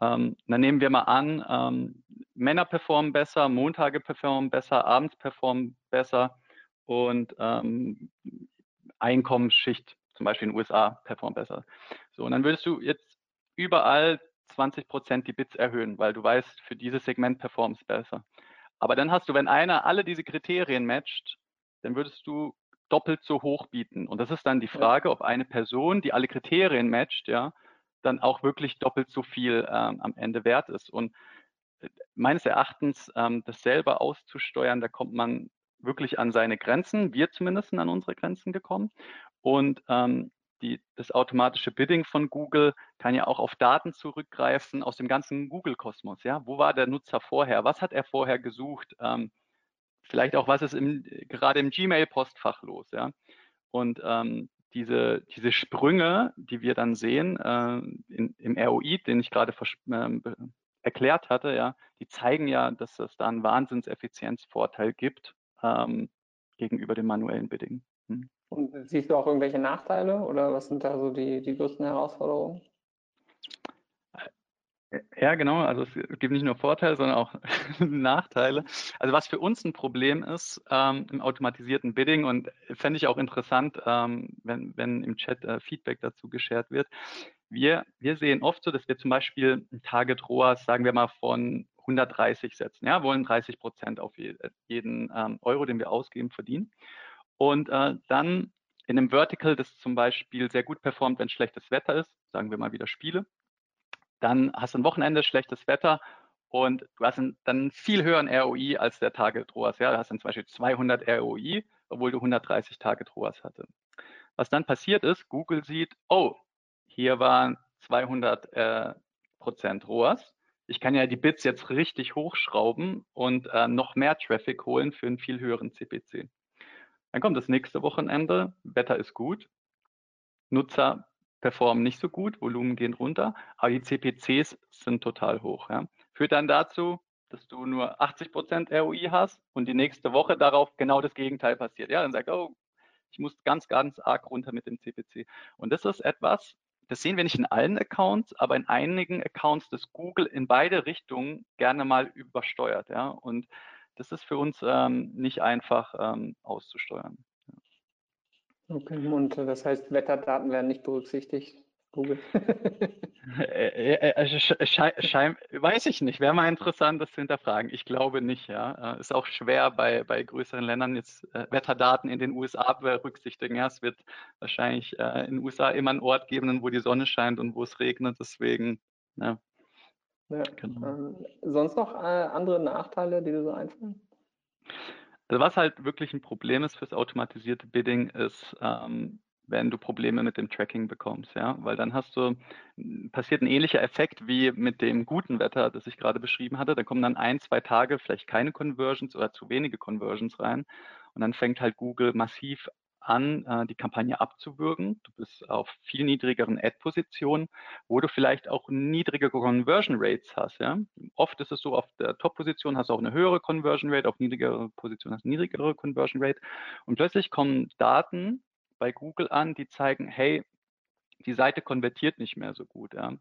Ähm, dann nehmen wir mal an, ähm, Männer performen besser, Montage performen besser, abends performen besser und ähm, Einkommensschicht, zum Beispiel in den USA, performt besser. So, und dann würdest du jetzt überall 20 Prozent die Bits erhöhen, weil du weißt, für dieses Segment performt es besser. Aber dann hast du, wenn einer alle diese Kriterien matcht, dann würdest du doppelt so hoch bieten. Und das ist dann die Frage, ob eine Person, die alle Kriterien matcht, ja, dann auch wirklich doppelt so viel ähm, am Ende wert ist. Und äh, meines Erachtens, ähm, das selber auszusteuern, da kommt man wirklich an seine Grenzen, wir zumindest an unsere Grenzen gekommen. Und ähm, die, das automatische Bidding von Google kann ja auch auf Daten zurückgreifen aus dem ganzen Google-Kosmos. Ja? Wo war der Nutzer vorher? Was hat er vorher gesucht? Ähm, vielleicht auch, was ist im, gerade im Gmail-Postfach los? Ja? Und ähm, diese, diese Sprünge, die wir dann sehen äh, in, im ROI, den ich gerade äh, erklärt hatte, ja, die zeigen ja, dass es da einen Wahnsinnseffizienzvorteil gibt ähm, gegenüber dem manuellen Bidding. Hm. Und siehst du auch irgendwelche Nachteile oder was sind da so die, die größten Herausforderungen? Ja, genau. Also es gibt nicht nur Vorteile, sondern auch [laughs] Nachteile. Also was für uns ein Problem ist ähm, im automatisierten Bidding und fände ich auch interessant, ähm, wenn, wenn im Chat äh, Feedback dazu geshared wird. Wir, wir sehen oft so, dass wir zum Beispiel ein Target ROAS, sagen wir mal, von 130 setzen. Ja, wollen 30 Prozent auf jeden ähm, Euro, den wir ausgeben, verdienen. Und äh, dann in einem Vertical, das zum Beispiel sehr gut performt, wenn schlechtes Wetter ist, sagen wir mal wieder Spiele, dann hast du ein Wochenende schlechtes Wetter und du hast einen, dann einen viel höheren ROI als der Target ROAS. Ja, du hast dann zum Beispiel 200 ROI, obwohl du 130 Target ROAS hatte. Was dann passiert ist, Google sieht, oh, hier waren 200 äh, Prozent ROAS. Ich kann ja die Bits jetzt richtig hochschrauben und äh, noch mehr Traffic holen für einen viel höheren CPC. Dann kommt das nächste Wochenende, Wetter ist gut, Nutzer performen nicht so gut, Volumen gehen runter, aber die CPCs sind total hoch. Ja. Führt dann dazu, dass du nur 80% ROI hast und die nächste Woche darauf genau das Gegenteil passiert. Ja, dann sagt, oh, ich muss ganz, ganz arg runter mit dem CPC. Und das ist etwas, das sehen wir nicht in allen Accounts, aber in einigen Accounts, das Google in beide Richtungen gerne mal übersteuert. Ja. Und das ist für uns ähm, nicht einfach ähm, auszusteuern. Okay, und das heißt, Wetterdaten werden nicht berücksichtigt? Google. Äh, äh, äh, weiß ich nicht. Wäre mal interessant, das zu hinterfragen. Ich glaube nicht, ja. Ist auch schwer bei, bei größeren Ländern jetzt Wetterdaten in den USA berücksichtigen. Ja, es wird wahrscheinlich in den USA immer einen Ort geben, wo die Sonne scheint und wo es regnet. Deswegen, ja. Ja genau. ähm, sonst noch äh, andere Nachteile, die dir so einfallen? Also was halt wirklich ein Problem ist fürs automatisierte Bidding, ist, ähm, wenn du Probleme mit dem Tracking bekommst, ja, weil dann hast du, passiert ein ähnlicher Effekt wie mit dem guten Wetter, das ich gerade beschrieben hatte. Da kommen dann ein, zwei Tage vielleicht keine Conversions oder zu wenige Conversions rein und dann fängt halt Google massiv an, äh, die Kampagne abzuwürgen. Du bist auf viel niedrigeren Ad-Positionen, wo du vielleicht auch niedrige Conversion Rates hast. Ja? Oft ist es so, auf der Top-Position hast du auch eine höhere Conversion Rate, auf niedrigere Position hast du niedrigere Conversion Rate. Und plötzlich kommen Daten bei Google an, die zeigen, hey, die Seite konvertiert nicht mehr so gut. Ja.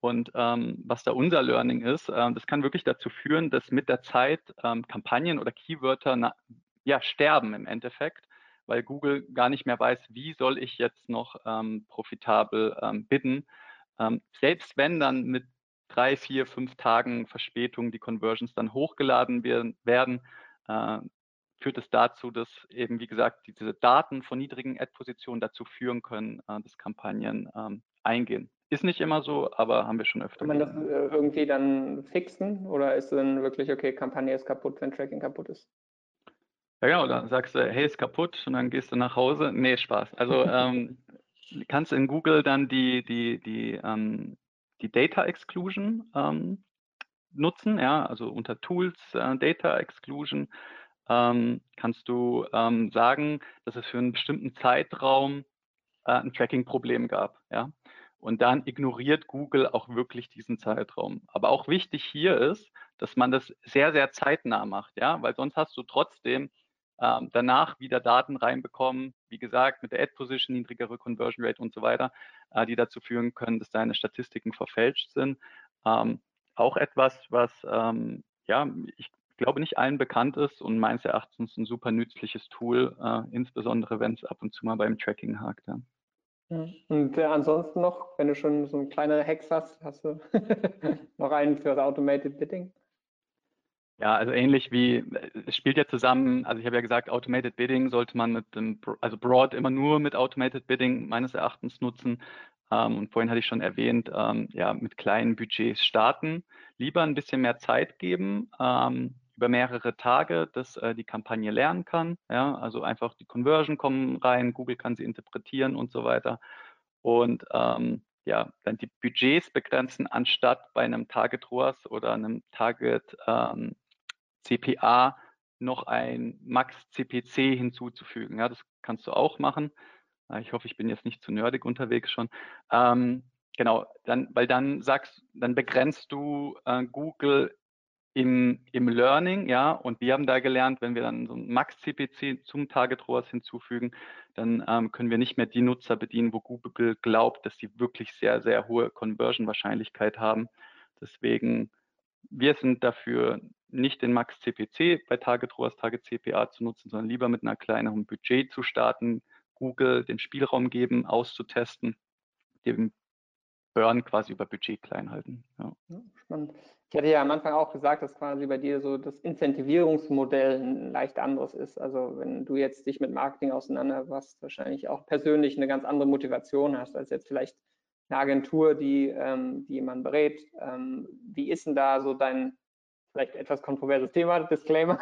Und ähm, was da unser Learning ist, ähm, das kann wirklich dazu führen, dass mit der Zeit ähm, Kampagnen oder Keywörter na, ja, sterben im Endeffekt, weil Google gar nicht mehr weiß, wie soll ich jetzt noch ähm, profitabel ähm, bidden. Ähm, selbst wenn dann mit drei, vier, fünf Tagen Verspätung die Conversions dann hochgeladen werden, äh, führt es dazu, dass eben, wie gesagt, diese Daten von niedrigen Ad-Positionen dazu führen können, äh, dass Kampagnen ähm, eingehen. Ist nicht immer so, aber haben wir schon öfter. Kann man das äh, irgendwie dann fixen oder ist dann wirklich, okay, Kampagne ist kaputt, wenn Tracking kaputt ist? Ja, genau, dann sagst du, hey, ist kaputt und dann gehst du nach Hause. Nee, Spaß. Also [laughs] ähm, kannst in Google dann die, die, die, ähm, die Data Exclusion ähm, nutzen, ja, also unter Tools äh, Data Exclusion ähm, kannst du ähm, sagen, dass es für einen bestimmten Zeitraum äh, ein Tracking-Problem gab. Ja? Und dann ignoriert Google auch wirklich diesen Zeitraum. Aber auch wichtig hier ist, dass man das sehr, sehr zeitnah macht, ja, weil sonst hast du trotzdem ähm, danach wieder Daten reinbekommen, wie gesagt, mit der Ad-Position, niedrigere Conversion Rate und so weiter, äh, die dazu führen können, dass deine Statistiken verfälscht sind. Ähm, auch etwas, was ähm, ja, ich glaube, nicht allen bekannt ist und meines Erachtens ein super nützliches Tool, äh, insbesondere wenn es ab und zu mal beim Tracking hakt. Ja. Und äh, ansonsten noch, wenn du schon so ein kleiner Hex hast, hast du [laughs] noch einen für das Automated Bidding? Ja, also ähnlich wie, es spielt ja zusammen, also ich habe ja gesagt, Automated Bidding sollte man mit dem, also Broad immer nur mit Automated Bidding meines Erachtens nutzen. Ähm, und vorhin hatte ich schon erwähnt, ähm, ja, mit kleinen Budgets starten, lieber ein bisschen mehr Zeit geben, ähm, über mehrere Tage, dass äh, die Kampagne lernen kann. Ja, also einfach die Conversion kommen rein, Google kann sie interpretieren und so weiter. Und ähm, ja, dann die Budgets begrenzen, anstatt bei einem Target ROAS oder einem Target ähm, CPA noch ein Max CPC hinzuzufügen. Ja, das kannst du auch machen. Ich hoffe, ich bin jetzt nicht zu nerdig unterwegs schon. Ähm, genau, dann, weil dann sagst, dann begrenzt du äh, Google im, im Learning, ja, und wir haben da gelernt, wenn wir dann so ein Max-CPC zum Target ROAS hinzufügen, dann ähm, können wir nicht mehr die Nutzer bedienen, wo Google glaubt, dass sie wirklich sehr, sehr hohe Conversion-Wahrscheinlichkeit haben. Deswegen, wir sind dafür, nicht den Max-CPC bei Target ROAS, Target CPA zu nutzen, sondern lieber mit einer kleineren Budget zu starten, Google den Spielraum geben, auszutesten, den Burn quasi über Budget klein halten. Ja. Spannend. Ich hatte ja am Anfang auch gesagt, dass quasi bei dir so das Incentivierungsmodell ein leicht anderes ist. Also wenn du jetzt dich mit Marketing auseinander was wahrscheinlich auch persönlich eine ganz andere Motivation hast, als jetzt vielleicht eine Agentur, die, ähm, die man berät. Ähm, wie ist denn da so dein, vielleicht etwas kontroverses Thema, [laughs] Disclaimer,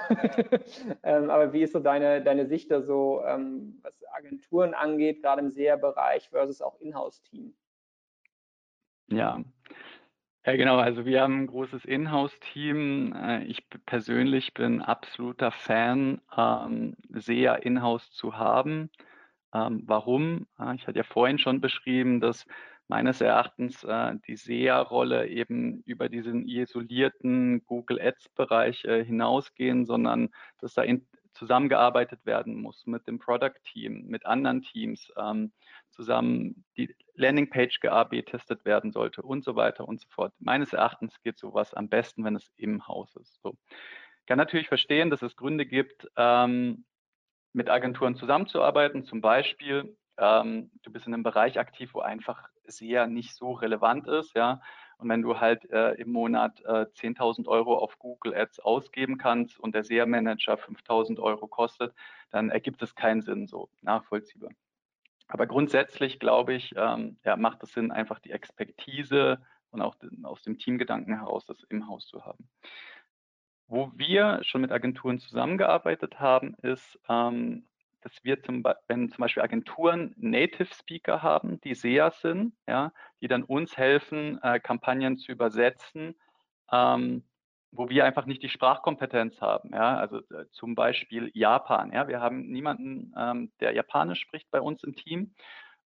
ähm, aber wie ist so deine, deine Sicht da so, ähm, was Agenturen angeht, gerade im SEA-Bereich versus auch Inhouse-Team? Ja, ja, genau. Also wir haben ein großes Inhouse-Team. Äh, ich persönlich bin absoluter Fan, ähm, SEA Inhouse zu haben. Ähm, warum? Äh, ich hatte ja vorhin schon beschrieben, dass meines Erachtens äh, die SEA-Rolle eben über diesen isolierten Google Ads-Bereich äh, hinausgehen, sondern dass da in, zusammengearbeitet werden muss mit dem Product-Team, mit anderen Teams. Ähm, zusammen die Landingpage geAB testet werden sollte und so weiter und so fort. Meines Erachtens geht sowas am besten, wenn es im Haus ist. So. Ich kann natürlich verstehen, dass es Gründe gibt, ähm, mit Agenturen zusammenzuarbeiten. Zum Beispiel, ähm, du bist in einem Bereich aktiv, wo einfach SEA nicht so relevant ist, ja. Und wenn du halt äh, im Monat äh, 10.000 Euro auf Google Ads ausgeben kannst und der SEA-Manager 5.000 Euro kostet, dann ergibt es keinen Sinn so nachvollziehbar. Aber grundsätzlich glaube ich, ähm, ja, macht es Sinn, einfach die Expertise und auch den, aus dem Teamgedanken heraus das im Haus zu haben. Wo wir schon mit Agenturen zusammengearbeitet haben, ist, ähm, dass wir zum, wenn zum Beispiel Agenturen Native Speaker haben, die SEA sind, ja, die dann uns helfen, äh, Kampagnen zu übersetzen, ähm, wo wir einfach nicht die Sprachkompetenz haben. Ja, also äh, zum Beispiel Japan. Ja, wir haben niemanden, ähm, der Japanisch spricht bei uns im Team.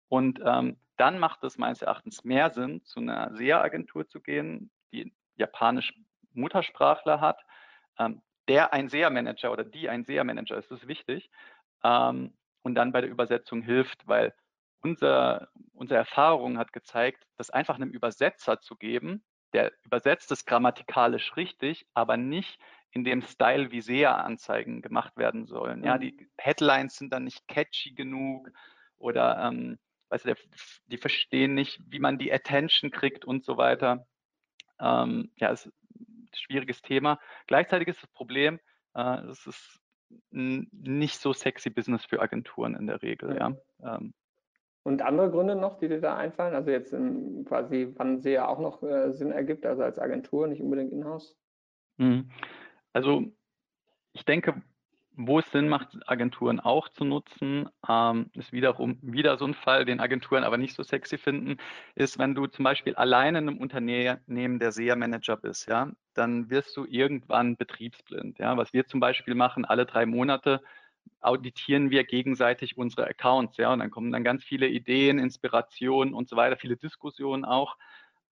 Und ähm, dann macht es meines Erachtens mehr Sinn, zu einer SEA-Agentur zu gehen, die japanisch Muttersprachler hat, ähm, der ein SEA-Manager oder die ein SEA-Manager ist, das ist wichtig, ähm, und dann bei der Übersetzung hilft, weil unser, unsere Erfahrung hat gezeigt, das einfach einem Übersetzer zu geben, der übersetzt es grammatikalisch richtig, aber nicht in dem Style, wie SEA-Anzeigen gemacht werden sollen. Ja, mhm. die Headlines sind dann nicht catchy genug oder ähm, weißt du, die verstehen nicht, wie man die Attention kriegt und so weiter. Ähm, ja, ist ein schwieriges Thema. Gleichzeitig ist das Problem, äh, es ist nicht so sexy Business für Agenturen in der Regel. Ja. ja. Ähm, und andere Gründe noch, die dir da einfallen? Also jetzt quasi, wann sie ja auch noch äh, Sinn ergibt, also als Agentur, nicht unbedingt in-house? Mhm. Also ich denke, wo es Sinn macht, Agenturen auch zu nutzen, ähm, ist wiederum wieder so ein Fall, den Agenturen aber nicht so sexy finden, ist, wenn du zum Beispiel alleine in einem Unternehmen der SEA-Manager bist, ja, dann wirst du irgendwann betriebsblind. Ja. Was wir zum Beispiel machen, alle drei Monate auditieren wir gegenseitig unsere Accounts, ja, und dann kommen dann ganz viele Ideen, Inspirationen und so weiter, viele Diskussionen auch.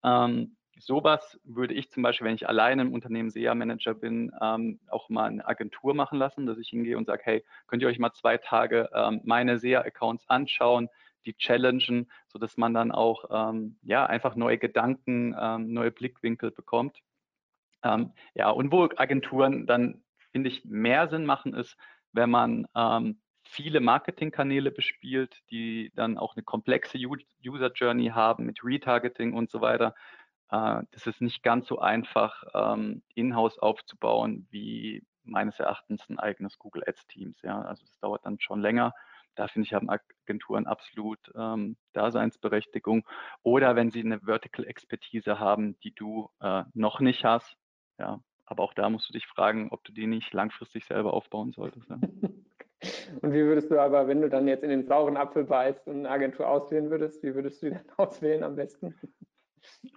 Ähm, sowas würde ich zum Beispiel, wenn ich alleine im Unternehmen SEA-Manager bin, ähm, auch mal eine Agentur machen lassen, dass ich hingehe und sage, hey, könnt ihr euch mal zwei Tage ähm, meine SEA-Accounts anschauen, die challengen, sodass man dann auch ähm, ja einfach neue Gedanken, ähm, neue Blickwinkel bekommt. Ähm, ja, und wo Agenturen dann, finde ich, mehr Sinn machen, ist, wenn man ähm, viele Marketingkanäle bespielt, die dann auch eine komplexe User Journey haben mit Retargeting und so weiter. Äh, das ist nicht ganz so einfach, ähm, in-house aufzubauen, wie meines Erachtens ein eigenes Google Ads Teams. Ja, also das dauert dann schon länger. Da finde ich, haben Agenturen absolut ähm, Daseinsberechtigung. Oder wenn sie eine Vertical Expertise haben, die du äh, noch nicht hast. Ja, aber auch da musst du dich fragen, ob du die nicht langfristig selber aufbauen solltest. Ja. [laughs] Und wie würdest du aber, wenn du dann jetzt in den sauren Apfel beißt und eine Agentur auswählen würdest, wie würdest du die dann [laughs] auswählen am besten?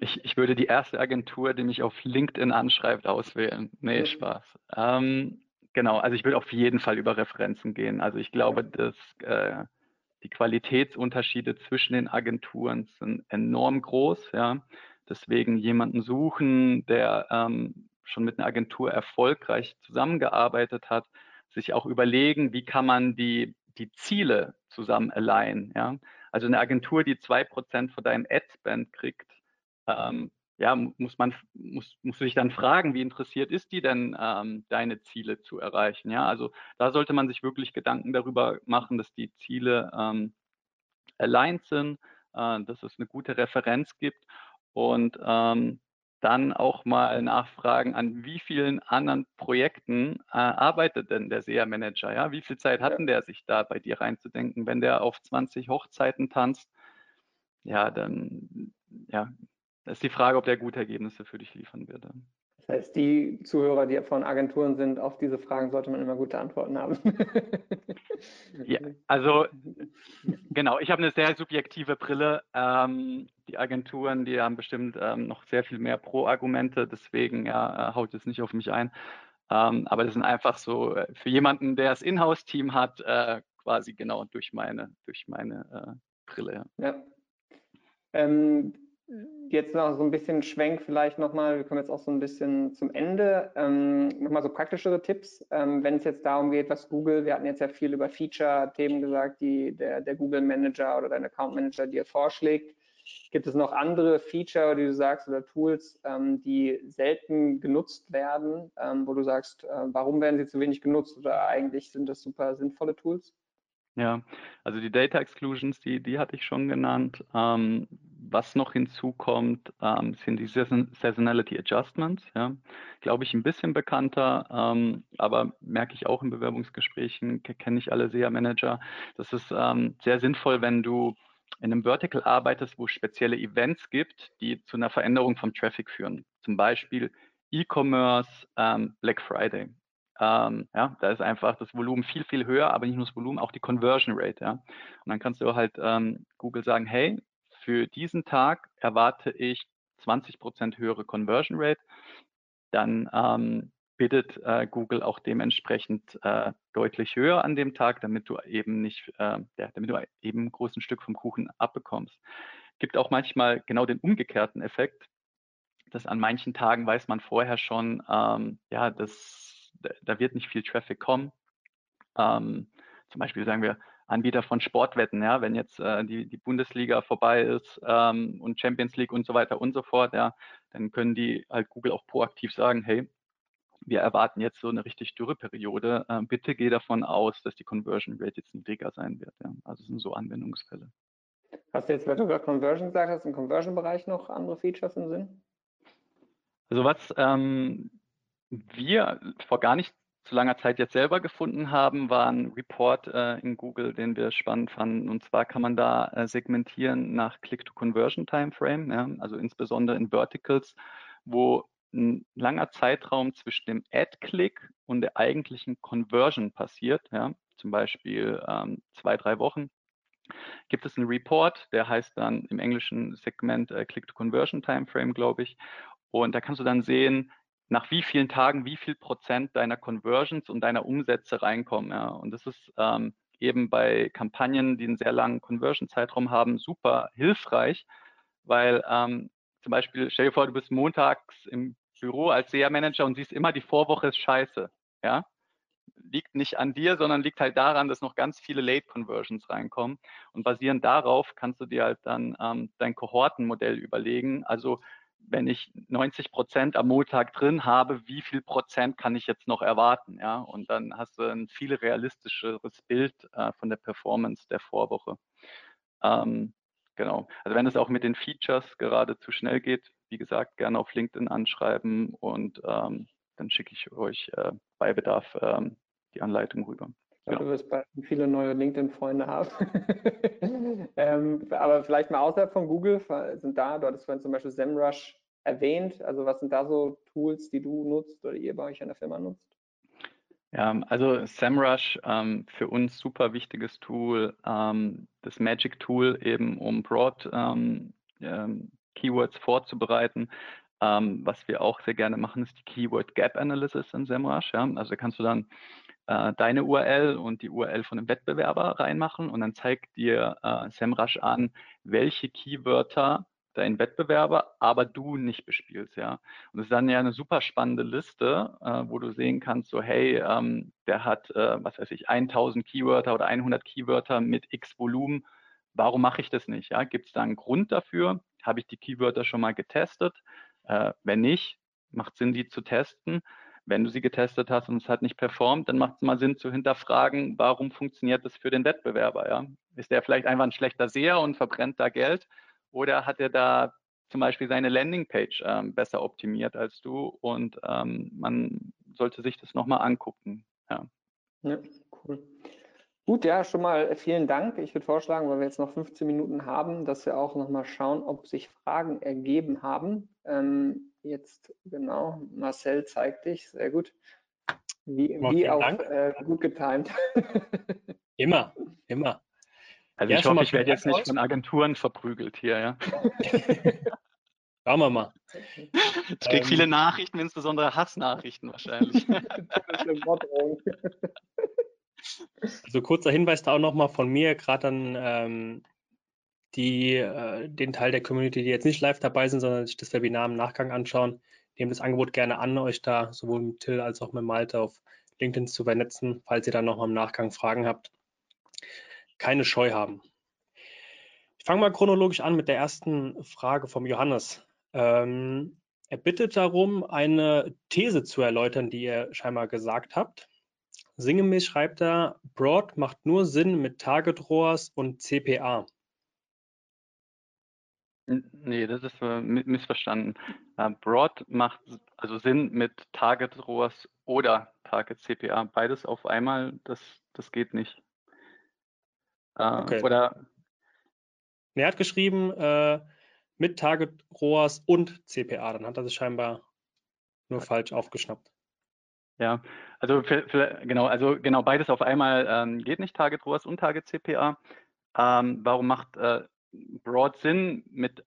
Ich, ich würde die erste Agentur, die mich auf LinkedIn anschreibt, auswählen. Nee, Spaß. Ähm, genau, also ich würde auf jeden Fall über Referenzen gehen. Also ich glaube, dass äh, die Qualitätsunterschiede zwischen den Agenturen sind enorm groß. Ja. Deswegen jemanden suchen, der ähm, schon mit einer Agentur erfolgreich zusammengearbeitet hat, sich auch überlegen, wie kann man die, die Ziele zusammen alignen. Ja? Also eine Agentur, die zwei Prozent von deinem Ad-Spend kriegt, ähm, ja, muss man, muss, musst du dich dann fragen, wie interessiert ist die denn, ähm, deine Ziele zu erreichen? Ja, also da sollte man sich wirklich Gedanken darüber machen, dass die Ziele ähm, aligned sind, äh, dass es eine gute Referenz gibt und ähm, dann auch mal nachfragen, an wie vielen anderen Projekten äh, arbeitet denn der SEA-Manager? Ja? Wie viel Zeit hatten der, sich da bei dir reinzudenken? Wenn der auf 20 Hochzeiten tanzt, ja, dann ja, ist die Frage, ob der gute Ergebnisse für dich liefern wird. Das heißt, die Zuhörer, die von Agenturen sind, auf diese Fragen sollte man immer gute Antworten haben. [laughs] ja, also genau, ich habe eine sehr subjektive Brille. Ähm, die Agenturen, die haben bestimmt ähm, noch sehr viel mehr Pro-Argumente, deswegen ja, äh, haut es nicht auf mich ein. Ähm, aber das sind einfach so äh, für jemanden, der das Inhouse-Team hat, äh, quasi genau durch meine, durch meine äh, Brille. Ja. ja. Ähm, jetzt noch so ein bisschen Schwenk vielleicht nochmal, wir kommen jetzt auch so ein bisschen zum Ende, ähm, nochmal so praktischere Tipps, ähm, wenn es jetzt darum geht, was Google, wir hatten jetzt ja viel über Feature-Themen gesagt, die der, der Google Manager oder dein Account Manager dir vorschlägt. Gibt es noch andere Feature, die du sagst, oder Tools, ähm, die selten genutzt werden, ähm, wo du sagst, äh, warum werden sie zu wenig genutzt oder eigentlich sind das super sinnvolle Tools? Ja, also die Data Exclusions, die, die hatte ich schon genannt. Ähm, was noch hinzukommt, ähm, sind die Seasonality Adjustments. Ja. Glaube ich, ein bisschen bekannter, ähm, aber merke ich auch in Bewerbungsgesprächen, kenne ich alle SEA-Manager. Das ist ähm, sehr sinnvoll, wenn du in einem Vertical arbeitest, wo es spezielle Events gibt, die zu einer Veränderung vom Traffic führen. Zum Beispiel E-Commerce, ähm, Black Friday. Ähm, ja, da ist einfach das Volumen viel, viel höher, aber nicht nur das Volumen, auch die Conversion Rate. Ja. Und dann kannst du halt ähm, Google sagen, hey, für diesen Tag erwarte ich 20 Prozent höhere Conversion Rate. Dann ähm, bittet äh, Google auch dementsprechend äh, deutlich höher an dem Tag, damit du eben nicht, äh, ja, damit du eben ein großes Stück vom Kuchen abbekommst. Gibt auch manchmal genau den umgekehrten Effekt, dass an manchen Tagen weiß man vorher schon, ähm, ja, das da wird nicht viel Traffic kommen. Ähm, zum Beispiel sagen wir Anbieter von Sportwetten, ja, wenn jetzt äh, die, die Bundesliga vorbei ist ähm, und Champions League und so weiter und so fort, ja, dann können die halt Google auch proaktiv sagen, hey, wir erwarten jetzt so eine richtig dürre Periode. Äh, bitte geh davon aus, dass die Conversion Rate jetzt niedriger sein wird. Ja. Also es sind so Anwendungsfälle. Hast du jetzt, weil du gerade Conversion gesagt hast, im Conversion-Bereich noch andere Features im Sinn? Also was ähm, wir vor gar nicht zu langer Zeit jetzt selber gefunden haben, war ein Report äh, in Google, den wir spannend fanden. Und zwar kann man da äh, segmentieren nach Click-to-Conversion-Timeframe, ja, also insbesondere in Verticals, wo ein langer Zeitraum zwischen dem Ad-Click und der eigentlichen Conversion passiert, ja, zum Beispiel ähm, zwei, drei Wochen, gibt es einen Report, der heißt dann im englischen Segment äh, Click-to-Conversion-Timeframe, glaube ich. Und da kannst du dann sehen, nach wie vielen Tagen wie viel Prozent deiner Conversions und deiner Umsätze reinkommen. Ja. Und das ist ähm, eben bei Kampagnen, die einen sehr langen Conversion-Zeitraum haben, super hilfreich, weil ähm, zum Beispiel, stell dir vor, du bist montags im Büro als SEA-Manager und siehst immer, die Vorwoche ist scheiße. Ja, liegt nicht an dir, sondern liegt halt daran, dass noch ganz viele Late-Conversions reinkommen. Und basierend darauf kannst du dir halt dann ähm, dein Kohortenmodell überlegen. Also wenn ich 90 Prozent am Montag drin habe, wie viel Prozent kann ich jetzt noch erwarten? Ja, und dann hast du ein viel realistischeres Bild äh, von der Performance der Vorwoche. Ähm, genau. Also wenn es auch mit den Features gerade zu schnell geht, wie gesagt, gerne auf LinkedIn anschreiben und ähm, dann schicke ich euch äh, bei Bedarf ähm, die Anleitung rüber. Ja. Du wirst bald viele neue LinkedIn-Freunde haben. [laughs] ähm, aber vielleicht mal außerhalb von Google sind da, du hattest vorhin zum Beispiel SEMrush erwähnt. Also was sind da so Tools, die du nutzt oder ihr bei euch in der Firma nutzt? Ja, also SEMrush ähm, für uns super wichtiges Tool, ähm, das Magic Tool eben, um Broad ähm, ähm Keywords vorzubereiten. Ähm, was wir auch sehr gerne machen, ist die Keyword Gap Analysis in SEMrush. Ja? Also da kannst du dann äh, deine URL und die URL von einem Wettbewerber reinmachen und dann zeigt dir äh, SEMrush an, welche Keywörter dein Wettbewerber, aber du nicht bespielst, ja. Und das ist dann ja eine super spannende Liste, äh, wo du sehen kannst, so hey, ähm, der hat, äh, was weiß ich, 1000 Keywörter oder 100 Keywörter mit x Volumen. Warum mache ich das nicht? Ja? Gibt es da einen Grund dafür? Habe ich die Keywörter schon mal getestet? Äh, wenn nicht, macht Sinn, die zu testen. Wenn du sie getestet hast und es hat nicht performt, dann macht es mal Sinn zu hinterfragen, warum funktioniert das für den Wettbewerber? Ja? Ist der vielleicht einfach ein schlechter Seher und verbrennt da Geld? Oder hat er da zum Beispiel seine Landingpage ähm, besser optimiert als du? Und ähm, man sollte sich das nochmal angucken. Ja. ja, cool. Gut, ja, schon mal vielen Dank. Ich würde vorschlagen, weil wir jetzt noch 15 Minuten haben, dass wir auch nochmal schauen, ob sich Fragen ergeben haben. Ähm, jetzt, genau, Marcel zeigt dich, sehr gut. Wie, wie auch äh, gut getimt. [laughs] immer, immer. Also ja, ich hoffe, ich werde jetzt nicht von Agenturen verprügelt hier, ja. [laughs] Schauen wir mal. Ich kriege ähm, viele Nachrichten, insbesondere Hassnachrichten wahrscheinlich. [laughs] also kurzer Hinweis da auch nochmal von mir, gerade an ähm, die, äh, den Teil der Community, die jetzt nicht live dabei sind, sondern sich das Webinar im Nachgang anschauen. Nehmt das Angebot gerne an, euch da sowohl mit Till als auch mit Malte auf LinkedIn zu vernetzen, falls ihr dann nochmal im Nachgang Fragen habt keine Scheu haben. Ich fange mal chronologisch an mit der ersten Frage vom Johannes. Ähm, er bittet darum, eine These zu erläutern, die ihr scheinbar gesagt habt. Sinngemäß schreibt er, Broad macht nur Sinn mit Target ROAS und CPA. Nee, das ist äh, missverstanden. Äh, Broad macht also Sinn mit Target ROAS oder Target CPA. Beides auf einmal, das, das geht nicht. Äh, okay. Oder er hat geschrieben mit Target ROAS und CPA. Dann hat er sich scheinbar nur falsch aufgeschnappt. Ja, also für, für, genau, also genau beides auf einmal ähm, geht nicht, Target ROAS und Target CPA. Ähm, warum macht äh, Broad Sinn mit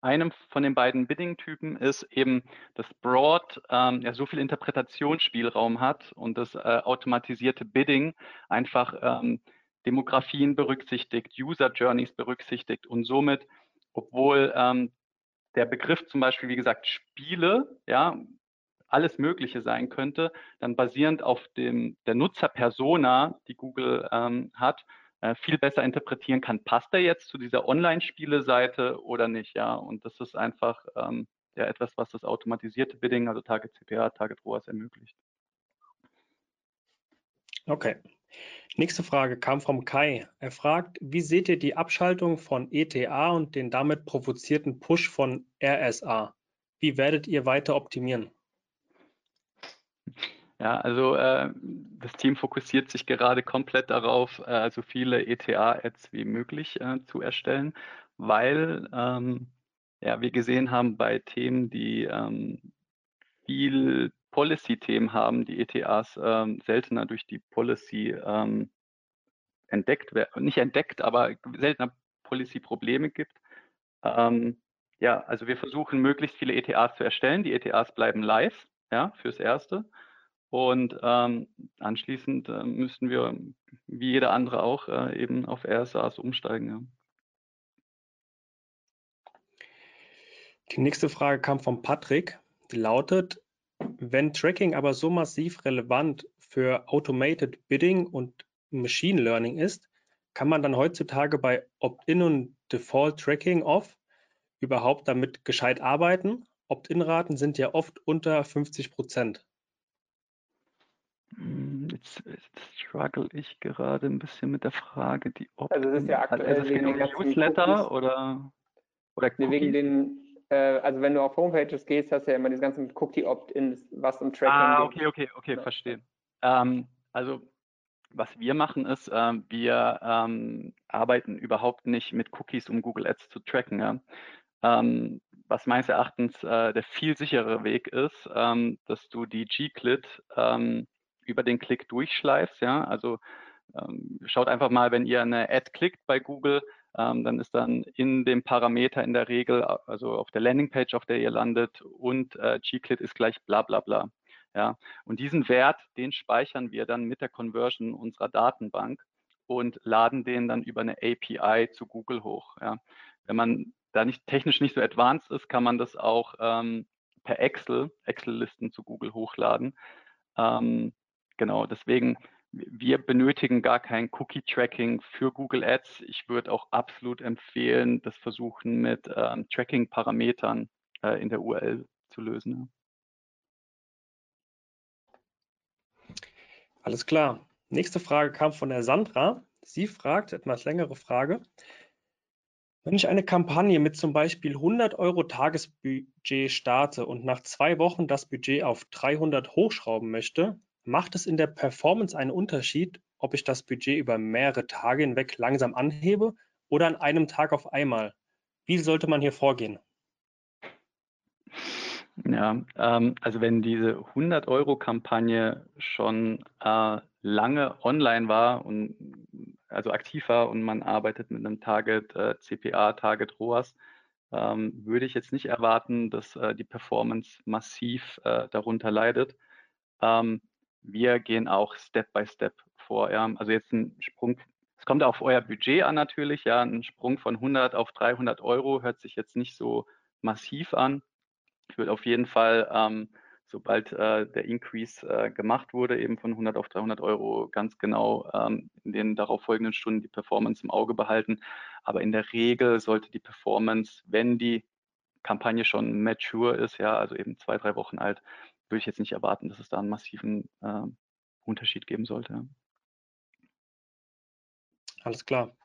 einem von den beiden Bidding-Typen ist eben, dass Broad ähm, ja so viel Interpretationsspielraum hat und das äh, automatisierte Bidding einfach ähm, Demografien berücksichtigt, User Journeys berücksichtigt und somit, obwohl ähm, der Begriff zum Beispiel, wie gesagt, Spiele, ja, alles Mögliche sein könnte, dann basierend auf dem, der Nutzerpersona, die Google ähm, hat, äh, viel besser interpretieren kann, passt er jetzt zu dieser Online-Spiele-Seite oder nicht, ja. Und das ist einfach ähm, ja etwas, was das automatisierte Bidding, also Target CPA, Target ROAS ermöglicht. Okay. Nächste Frage kam vom Kai. Er fragt, wie seht ihr die Abschaltung von ETA und den damit provozierten Push von RSA? Wie werdet ihr weiter optimieren? Ja, also äh, das Team fokussiert sich gerade komplett darauf, äh, so viele ETA-Ads wie möglich äh, zu erstellen, weil ähm, ja, wir gesehen haben bei Themen, die ähm, viel Policy-Themen haben, die ETAs ähm, seltener durch die Policy ähm, entdeckt werden, nicht entdeckt, aber seltener Policy-Probleme gibt. Ähm, ja, also wir versuchen möglichst viele ETAs zu erstellen. Die ETAs bleiben live, ja, fürs Erste. Und ähm, anschließend äh, müssen wir, wie jeder andere auch, äh, eben auf RSAs umsteigen. Ja. Die nächste Frage kam von Patrick. Die lautet, wenn Tracking aber so massiv relevant für Automated Bidding und Machine Learning ist, kann man dann heutzutage bei Opt-in und Default Tracking Off überhaupt damit gescheit arbeiten? Opt-in-Raten sind ja oft unter 50 Prozent. Hm, jetzt, jetzt struggle ich gerade ein bisschen mit der Frage, die Opt Also es ist ja aktuell also wegen den Newsletter oder, oder nee, wegen den, äh, also wenn du auf Homepages gehst, hast du ja immer diese ganzen Cookie-Opt-ins, was um Tracking Ah, okay, okay, okay, ja. verstehe. Ähm, also was wir machen ist, äh, wir ähm, arbeiten überhaupt nicht mit Cookies, um Google Ads zu tracken. Ja? Ähm, was meines Erachtens äh, der viel sichere Weg ist, ähm, dass du die G-Clit ähm, über den Klick durchschleifst. Ja? Also ähm, schaut einfach mal, wenn ihr eine Ad klickt bei Google, ähm, dann ist dann in dem Parameter in der Regel, also auf der Landingpage, auf der ihr landet und äh, Gclit ist gleich bla bla bla. Ja? Und diesen Wert, den speichern wir dann mit der Conversion unserer Datenbank und laden den dann über eine API zu Google hoch. Ja? Wenn man da nicht technisch nicht so advanced ist, kann man das auch ähm, per Excel, Excel-Listen zu Google hochladen. Ähm, Genau, deswegen, wir benötigen gar kein Cookie-Tracking für Google Ads. Ich würde auch absolut empfehlen, das versuchen mit ähm, Tracking-Parametern äh, in der URL zu lösen. Alles klar. Nächste Frage kam von der Sandra. Sie fragt, etwas längere Frage. Wenn ich eine Kampagne mit zum Beispiel 100 Euro Tagesbudget starte und nach zwei Wochen das Budget auf 300 hochschrauben möchte, Macht es in der Performance einen Unterschied, ob ich das Budget über mehrere Tage hinweg langsam anhebe oder an einem Tag auf einmal? Wie sollte man hier vorgehen? Ja, ähm, also wenn diese 100-Euro-Kampagne schon äh, lange online war und also aktiv war und man arbeitet mit einem Target äh, CPA, Target ROAS, ähm, würde ich jetzt nicht erwarten, dass äh, die Performance massiv äh, darunter leidet. Ähm, wir gehen auch Step by Step vor. Ja. Also jetzt ein Sprung, es kommt auf euer Budget an natürlich, ja, ein Sprung von 100 auf 300 Euro hört sich jetzt nicht so massiv an. Ich würde auf jeden Fall ähm, sobald äh, der Increase äh, gemacht wurde, eben von 100 auf 300 Euro, ganz genau ähm, in den darauffolgenden Stunden die Performance im Auge behalten. Aber in der Regel sollte die Performance, wenn die Kampagne schon mature ist, ja, also eben zwei, drei Wochen alt, würde ich jetzt nicht erwarten, dass es da einen massiven äh, Unterschied geben sollte. Alles klar.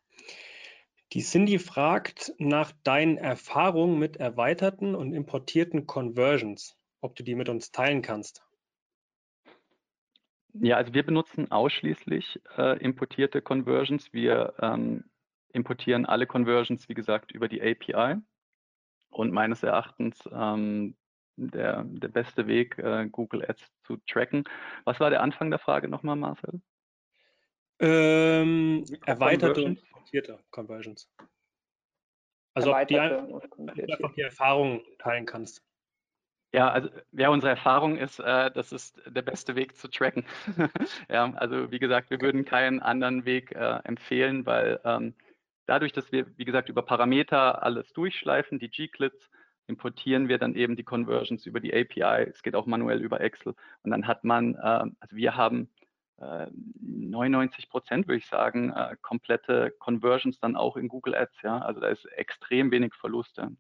Die Cindy fragt nach deinen Erfahrungen mit erweiterten und importierten Conversions, ob du die mit uns teilen kannst. Ja, also wir benutzen ausschließlich äh, importierte Conversions. Wir ähm, importieren alle Conversions, wie gesagt, über die API. Und meines Erachtens ähm, der, der beste Weg, äh, Google Ads zu tracken. Was war der Anfang der Frage nochmal, Marcel? Ähm, erweiterte und importierte Conversions. Also ob, die, einfach die Erfahrung teilen kannst. Ja, also ja, unsere Erfahrung ist, äh, das ist der beste Weg zu tracken. [laughs] ja, also wie gesagt, wir würden keinen anderen Weg äh, empfehlen, weil ähm, dadurch, dass wir, wie gesagt, über Parameter alles durchschleifen, die G-Clits, importieren wir dann eben die Conversions über die API. Es geht auch manuell über Excel. Und dann hat man, äh, also wir haben 99 äh, Prozent, würde ich sagen, äh, komplette Conversions dann auch in Google Ads. Ja, also da ist extrem wenig Verluste.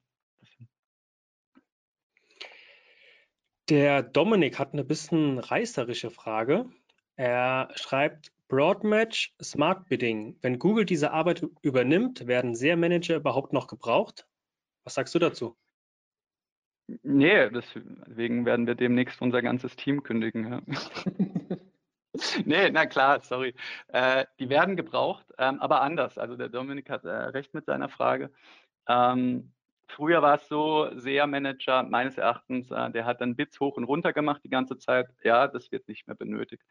Der Dominik hat eine bisschen reißerische Frage. Er schreibt, Broadmatch Smart Bidding. Wenn Google diese Arbeit übernimmt, werden SEA-Manager überhaupt noch gebraucht? Was sagst du dazu? Nee, deswegen werden wir demnächst unser ganzes Team kündigen. Ja. [laughs] nee, na klar, sorry. Äh, die werden gebraucht, ähm, aber anders. Also der Dominik hat äh, recht mit seiner Frage. Ähm, früher war es so, SEA-Manager meines Erachtens, äh, der hat dann Bits hoch und runter gemacht die ganze Zeit. Ja, das wird nicht mehr benötigt.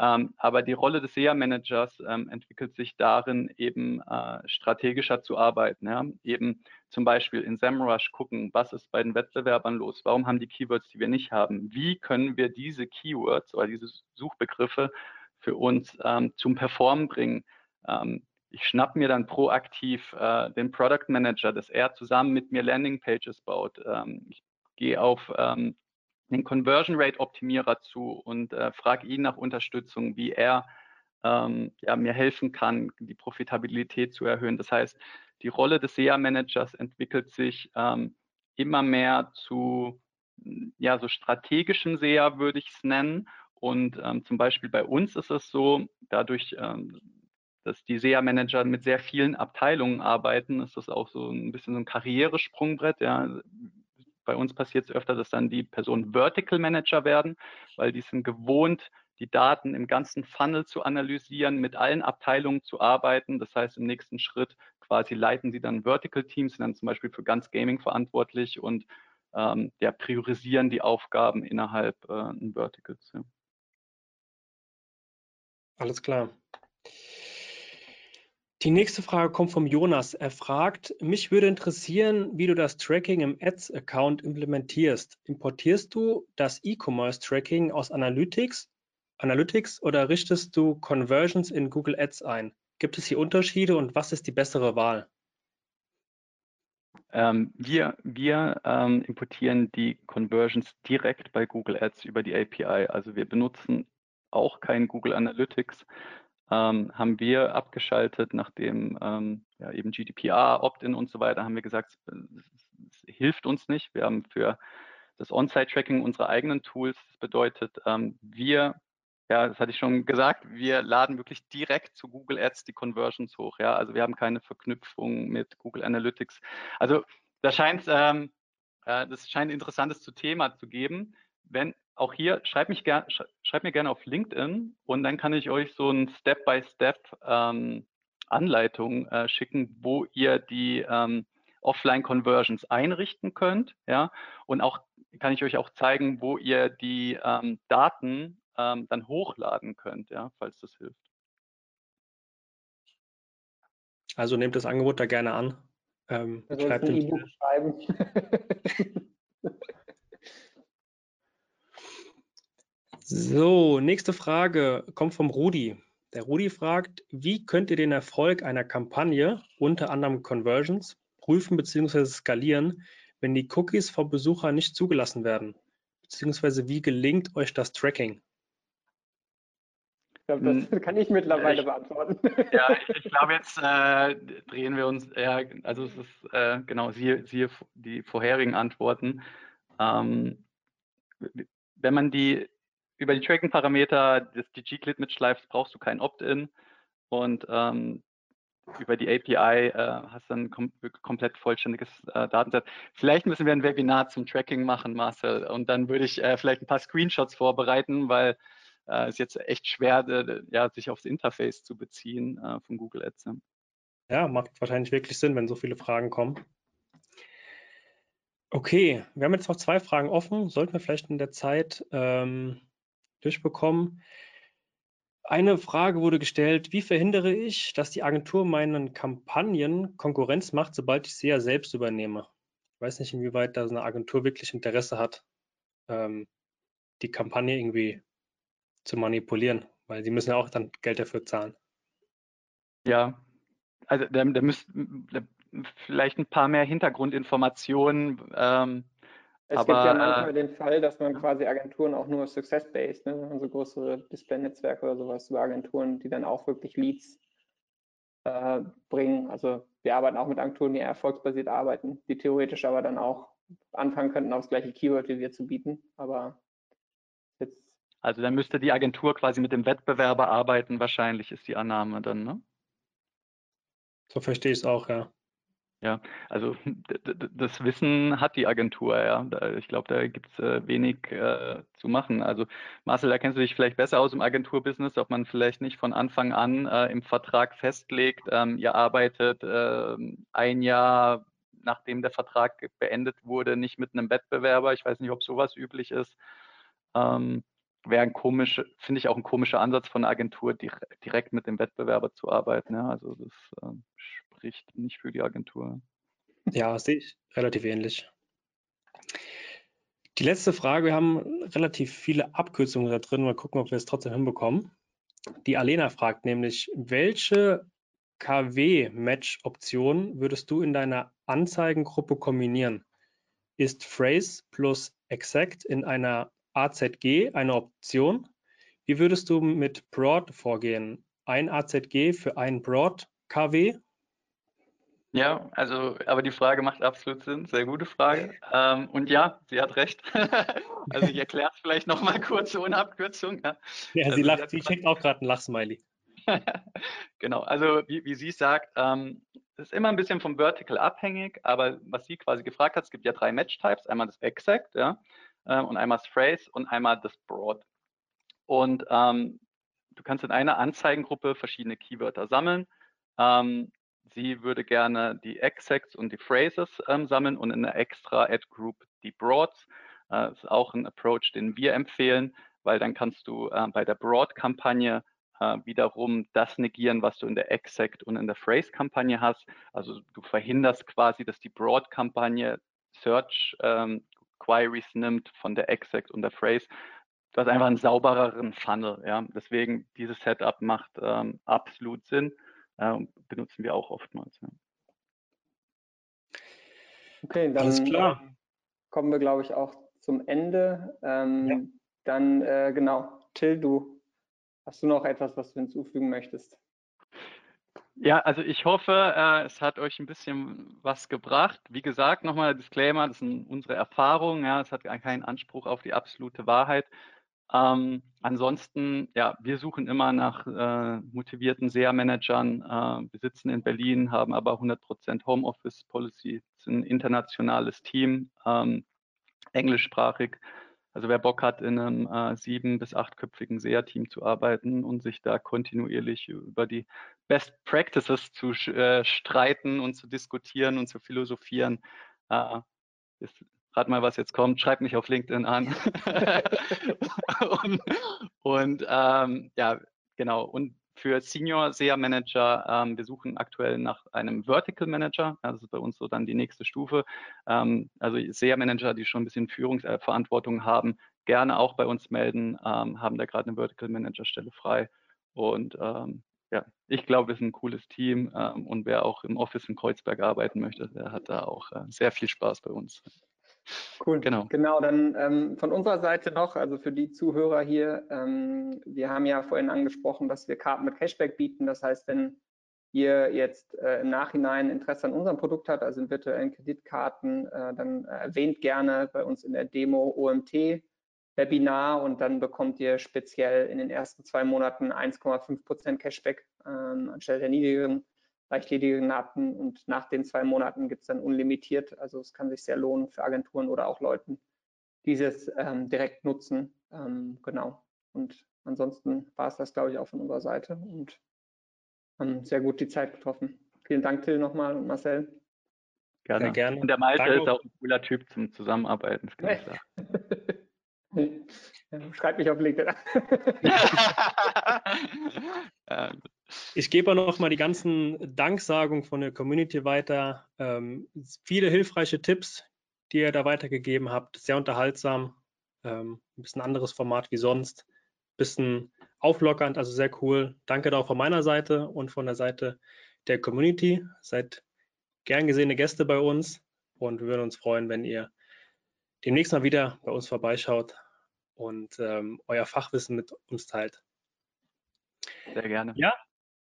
Ähm, aber die Rolle des SEA-Managers ähm, entwickelt sich darin, eben äh, strategischer zu arbeiten. Ja? Eben zum Beispiel in SEMrush gucken, was ist bei den Wettbewerbern los? Warum haben die Keywords, die wir nicht haben? Wie können wir diese Keywords oder diese Suchbegriffe für uns ähm, zum Performen bringen? Ähm, ich schnapp mir dann proaktiv äh, den Product Manager, dass er zusammen mit mir Landingpages baut. Ähm, ich gehe auf ähm, den Conversion Rate Optimierer zu und äh, frage ihn nach Unterstützung, wie er ähm, ja, mir helfen kann, die Profitabilität zu erhöhen. Das heißt, die Rolle des SEA-Managers entwickelt sich ähm, immer mehr zu ja, so strategischen SEA, würde ich es nennen. Und ähm, zum Beispiel bei uns ist es so, dadurch, ähm, dass die SEA-Manager mit sehr vielen Abteilungen arbeiten, ist das auch so ein bisschen so ein Karrieresprungbrett. Ja bei uns passiert es öfter, dass dann die Personen Vertical Manager werden, weil die sind gewohnt, die Daten im ganzen Funnel zu analysieren, mit allen Abteilungen zu arbeiten. Das heißt, im nächsten Schritt quasi leiten sie dann Vertical Teams, sind dann zum Beispiel für ganz Gaming verantwortlich und ähm, ja, priorisieren die Aufgaben innerhalb äh, Verticals. Ja. Alles klar. Die nächste Frage kommt vom Jonas. Er fragt, mich würde interessieren, wie du das Tracking im Ads-Account implementierst. Importierst du das E-Commerce-Tracking aus Analytics, Analytics oder richtest du Conversions in Google Ads ein? Gibt es hier Unterschiede und was ist die bessere Wahl? Ähm, wir wir ähm, importieren die Conversions direkt bei Google Ads über die API. Also wir benutzen auch kein Google Analytics, ähm, haben wir abgeschaltet, nachdem ähm, ja, eben GDPR, Opt-in und so weiter, haben wir gesagt, es, hilft uns nicht. Wir haben für das On-Site-Tracking unsere eigenen Tools. Das bedeutet, ähm, wir, ja, das hatte ich schon gesagt, wir laden wirklich direkt zu Google Ads die Conversions hoch. Ja, also wir haben keine Verknüpfung mit Google Analytics. Also da scheint, ähm, äh, das scheint ein interessantes Thema zu geben. Wenn auch hier, schreibt, mich ger schreibt mir gerne auf LinkedIn und dann kann ich euch so ein Step-by-Step ähm, Anleitung äh, schicken, wo ihr die ähm, Offline-Conversions einrichten könnt. Ja, und auch kann ich euch auch zeigen, wo ihr die ähm, Daten ähm, dann hochladen könnt, ja, falls das hilft. Also nehmt das Angebot da gerne an. Ähm, schreibt ein E-Book schreiben. [laughs] So, nächste Frage kommt vom Rudi. Der Rudi fragt, wie könnt ihr den Erfolg einer Kampagne, unter anderem Conversions, prüfen bzw. skalieren, wenn die Cookies vom Besucher nicht zugelassen werden? beziehungsweise wie gelingt euch das Tracking? Ich glaube, das hm. kann ich mittlerweile ich, beantworten. Ja, [laughs] ich, ich glaube, jetzt äh, drehen wir uns, ja, also es ist, äh, genau, siehe, siehe die vorherigen Antworten. Ähm, wenn man die über die Tracking-Parameter des DG-Clit mitschleift, brauchst du kein Opt-in und ähm, über die API äh, hast du ein kom komplett vollständiges äh, Datenset. Vielleicht müssen wir ein Webinar zum Tracking machen, Marcel, und dann würde ich äh, vielleicht ein paar Screenshots vorbereiten, weil äh, es jetzt echt schwer, ja, sich aufs Interface zu beziehen äh, von Google Ads. Ja, macht wahrscheinlich wirklich Sinn, wenn so viele Fragen kommen. Okay, wir haben jetzt noch zwei Fragen offen. Sollten wir vielleicht in der Zeit ähm, durchbekommen. Eine Frage wurde gestellt, wie verhindere ich, dass die Agentur meinen Kampagnen Konkurrenz macht, sobald ich sie ja selbst übernehme? Ich weiß nicht, inwieweit da eine Agentur wirklich Interesse hat, ähm, die Kampagne irgendwie zu manipulieren, weil sie müssen ja auch dann Geld dafür zahlen. Ja, also da, da müssten vielleicht ein paar mehr Hintergrundinformationen ähm, es aber, gibt ja manchmal äh, den Fall, dass man quasi Agenturen auch nur success-based, ne, also größere Display-Netzwerke oder sowas über Agenturen, die dann auch wirklich Leads äh, bringen. Also wir arbeiten auch mit Agenturen, die erfolgsbasiert arbeiten, die theoretisch aber dann auch anfangen könnten, aufs gleiche Keyword wie wir zu bieten. Aber jetzt. Also dann müsste die Agentur quasi mit dem Wettbewerber arbeiten, wahrscheinlich ist die Annahme dann, ne? So verstehe ich es auch, ja. Ja, also das Wissen hat die Agentur, ja. Ich glaube, da gibt es äh, wenig äh, zu machen. Also Marcel, da kennst du dich vielleicht besser aus im Agenturbusiness, ob man vielleicht nicht von Anfang an äh, im Vertrag festlegt, ähm, ihr arbeitet äh, ein Jahr, nachdem der Vertrag beendet wurde, nicht mit einem Wettbewerber. Ich weiß nicht, ob sowas üblich ist. Ähm, Wäre ein komisch, finde ich auch ein komischer Ansatz von einer Agentur, direkt mit dem Wettbewerber zu arbeiten. Ja. Also das ähm, spricht nicht für die Agentur. Ja, sehe ich relativ ähnlich. Die letzte Frage, wir haben relativ viele Abkürzungen da drin, mal gucken, ob wir es trotzdem hinbekommen. Die Alena fragt nämlich, welche KW-Match-Option würdest du in deiner Anzeigengruppe kombinieren? Ist Phrase plus Exact in einer AZG eine Option? Wie würdest du mit Broad vorgehen? Ein AZG für ein Broad KW ja, also, aber die Frage macht absolut Sinn. Sehr gute Frage. Ähm, und ja, sie hat recht. [laughs] also ich erkläre es vielleicht nochmal kurz ohne Abkürzung. Ja, ja also, sie lacht, sie schenkt auch gerade ein Lachsmiley. [laughs] genau, also wie, wie sie sagt, ähm, ist immer ein bisschen vom Vertical abhängig, aber was sie quasi gefragt hat, es gibt ja drei Match-Types, einmal das Exact, ja, äh, und einmal das Phrase und einmal das Broad. Und ähm, du kannst in einer Anzeigengruppe verschiedene Keywörter sammeln. Ähm, Sie würde gerne die Execs und die Phrases ähm, sammeln und in einer extra Ad Group die Broads. Äh, ist auch ein Approach, den wir empfehlen, weil dann kannst du äh, bei der Broad-Kampagne äh, wiederum das negieren, was du in der Exect und in der Phrase-Kampagne hast. Also du verhinderst quasi, dass die Broad-Kampagne Search ähm, Queries nimmt von der Exect und der Phrase. Du hast einfach einen saubereren Funnel. Ja? Deswegen dieses Setup macht ähm, absolut Sinn äh, benutzen wir auch oftmals. Ja. Okay, dann kommen wir, glaube ich, auch zum Ende. Ähm, ja. Dann äh, genau, Till, du hast du noch etwas, was du hinzufügen möchtest? Ja, also ich hoffe, äh, es hat euch ein bisschen was gebracht. Wie gesagt, nochmal Disclaimer, das sind unsere Erfahrungen. Ja, es hat keinen Anspruch auf die absolute Wahrheit. Ähm, ansonsten, ja, wir suchen immer nach äh, motivierten SEA-Managern. Äh, wir sitzen in Berlin, haben aber 100% Homeoffice-Policy, ein internationales Team, ähm, englischsprachig. Also wer Bock hat, in einem äh, sieben- bis achtköpfigen SEA-Team zu arbeiten und sich da kontinuierlich über die Best Practices zu äh, streiten und zu diskutieren und zu philosophieren, äh, ist rat mal, was jetzt kommt, schreibt mich auf LinkedIn an. [laughs] [laughs] und, und ähm, ja, genau. Und für Senior SEA Manager, ähm, wir suchen aktuell nach einem Vertical Manager. Das ist bei uns so dann die nächste Stufe. Ähm, also SEA Manager, die schon ein bisschen Führungsverantwortung haben, gerne auch bei uns melden, ähm, haben da gerade eine Vertical Manager Stelle frei. Und ähm, ja, ich glaube, wir sind ein cooles Team ähm, und wer auch im Office in Kreuzberg arbeiten möchte, der hat da auch äh, sehr viel Spaß bei uns. Cool. Genau. Genau, dann ähm, von unserer Seite noch, also für die Zuhörer hier, ähm, wir haben ja vorhin angesprochen, dass wir Karten mit Cashback bieten. Das heißt, wenn ihr jetzt äh, im Nachhinein Interesse an unserem Produkt habt, also in virtuellen Kreditkarten, äh, dann erwähnt gerne bei uns in der Demo OMT Webinar und dann bekommt ihr speziell in den ersten zwei Monaten 1,5 Prozent Cashback ähm, anstelle der niedrigen, leicht niedrigen Raten und nach den zwei Monaten gibt es dann unlimitiert. Also es kann sich sehr lohnen für Agenturen oder auch Leuten, dieses ähm, direkt nutzen. Ähm, genau. Und ansonsten war es das, glaube ich, auch von unserer Seite und haben sehr gut die Zeit getroffen. Vielen Dank, Till, nochmal und Marcel. Gerne. Sehr gerne. Und der Malte Danke. ist auch ein cooler Typ zum Zusammenarbeiten. Das kann ich sagen. [laughs] Schreibt mich auf LinkedIn. [laughs] [laughs] ich gebe auch noch mal die ganzen Danksagungen von der Community weiter. Ähm, viele hilfreiche Tipps, die ihr da weitergegeben habt. Sehr unterhaltsam. Ähm, ein bisschen anderes Format wie sonst. Ein bisschen auflockernd, also sehr cool. Danke da auch von meiner Seite und von der Seite der Community. Seid gern gesehene Gäste bei uns und wir würden uns freuen, wenn ihr demnächst mal wieder bei uns vorbeischaut und ähm, euer Fachwissen mit uns teilt. Sehr gerne. Ja,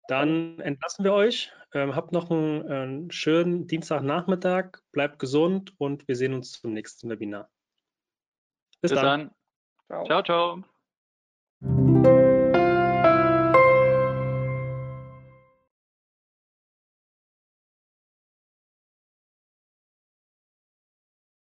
dann entlassen wir euch. Ähm, habt noch einen, einen schönen Dienstagnachmittag, bleibt gesund und wir sehen uns zum nächsten Webinar. Bis, Bis dann. dann. Ciao, ciao. ciao.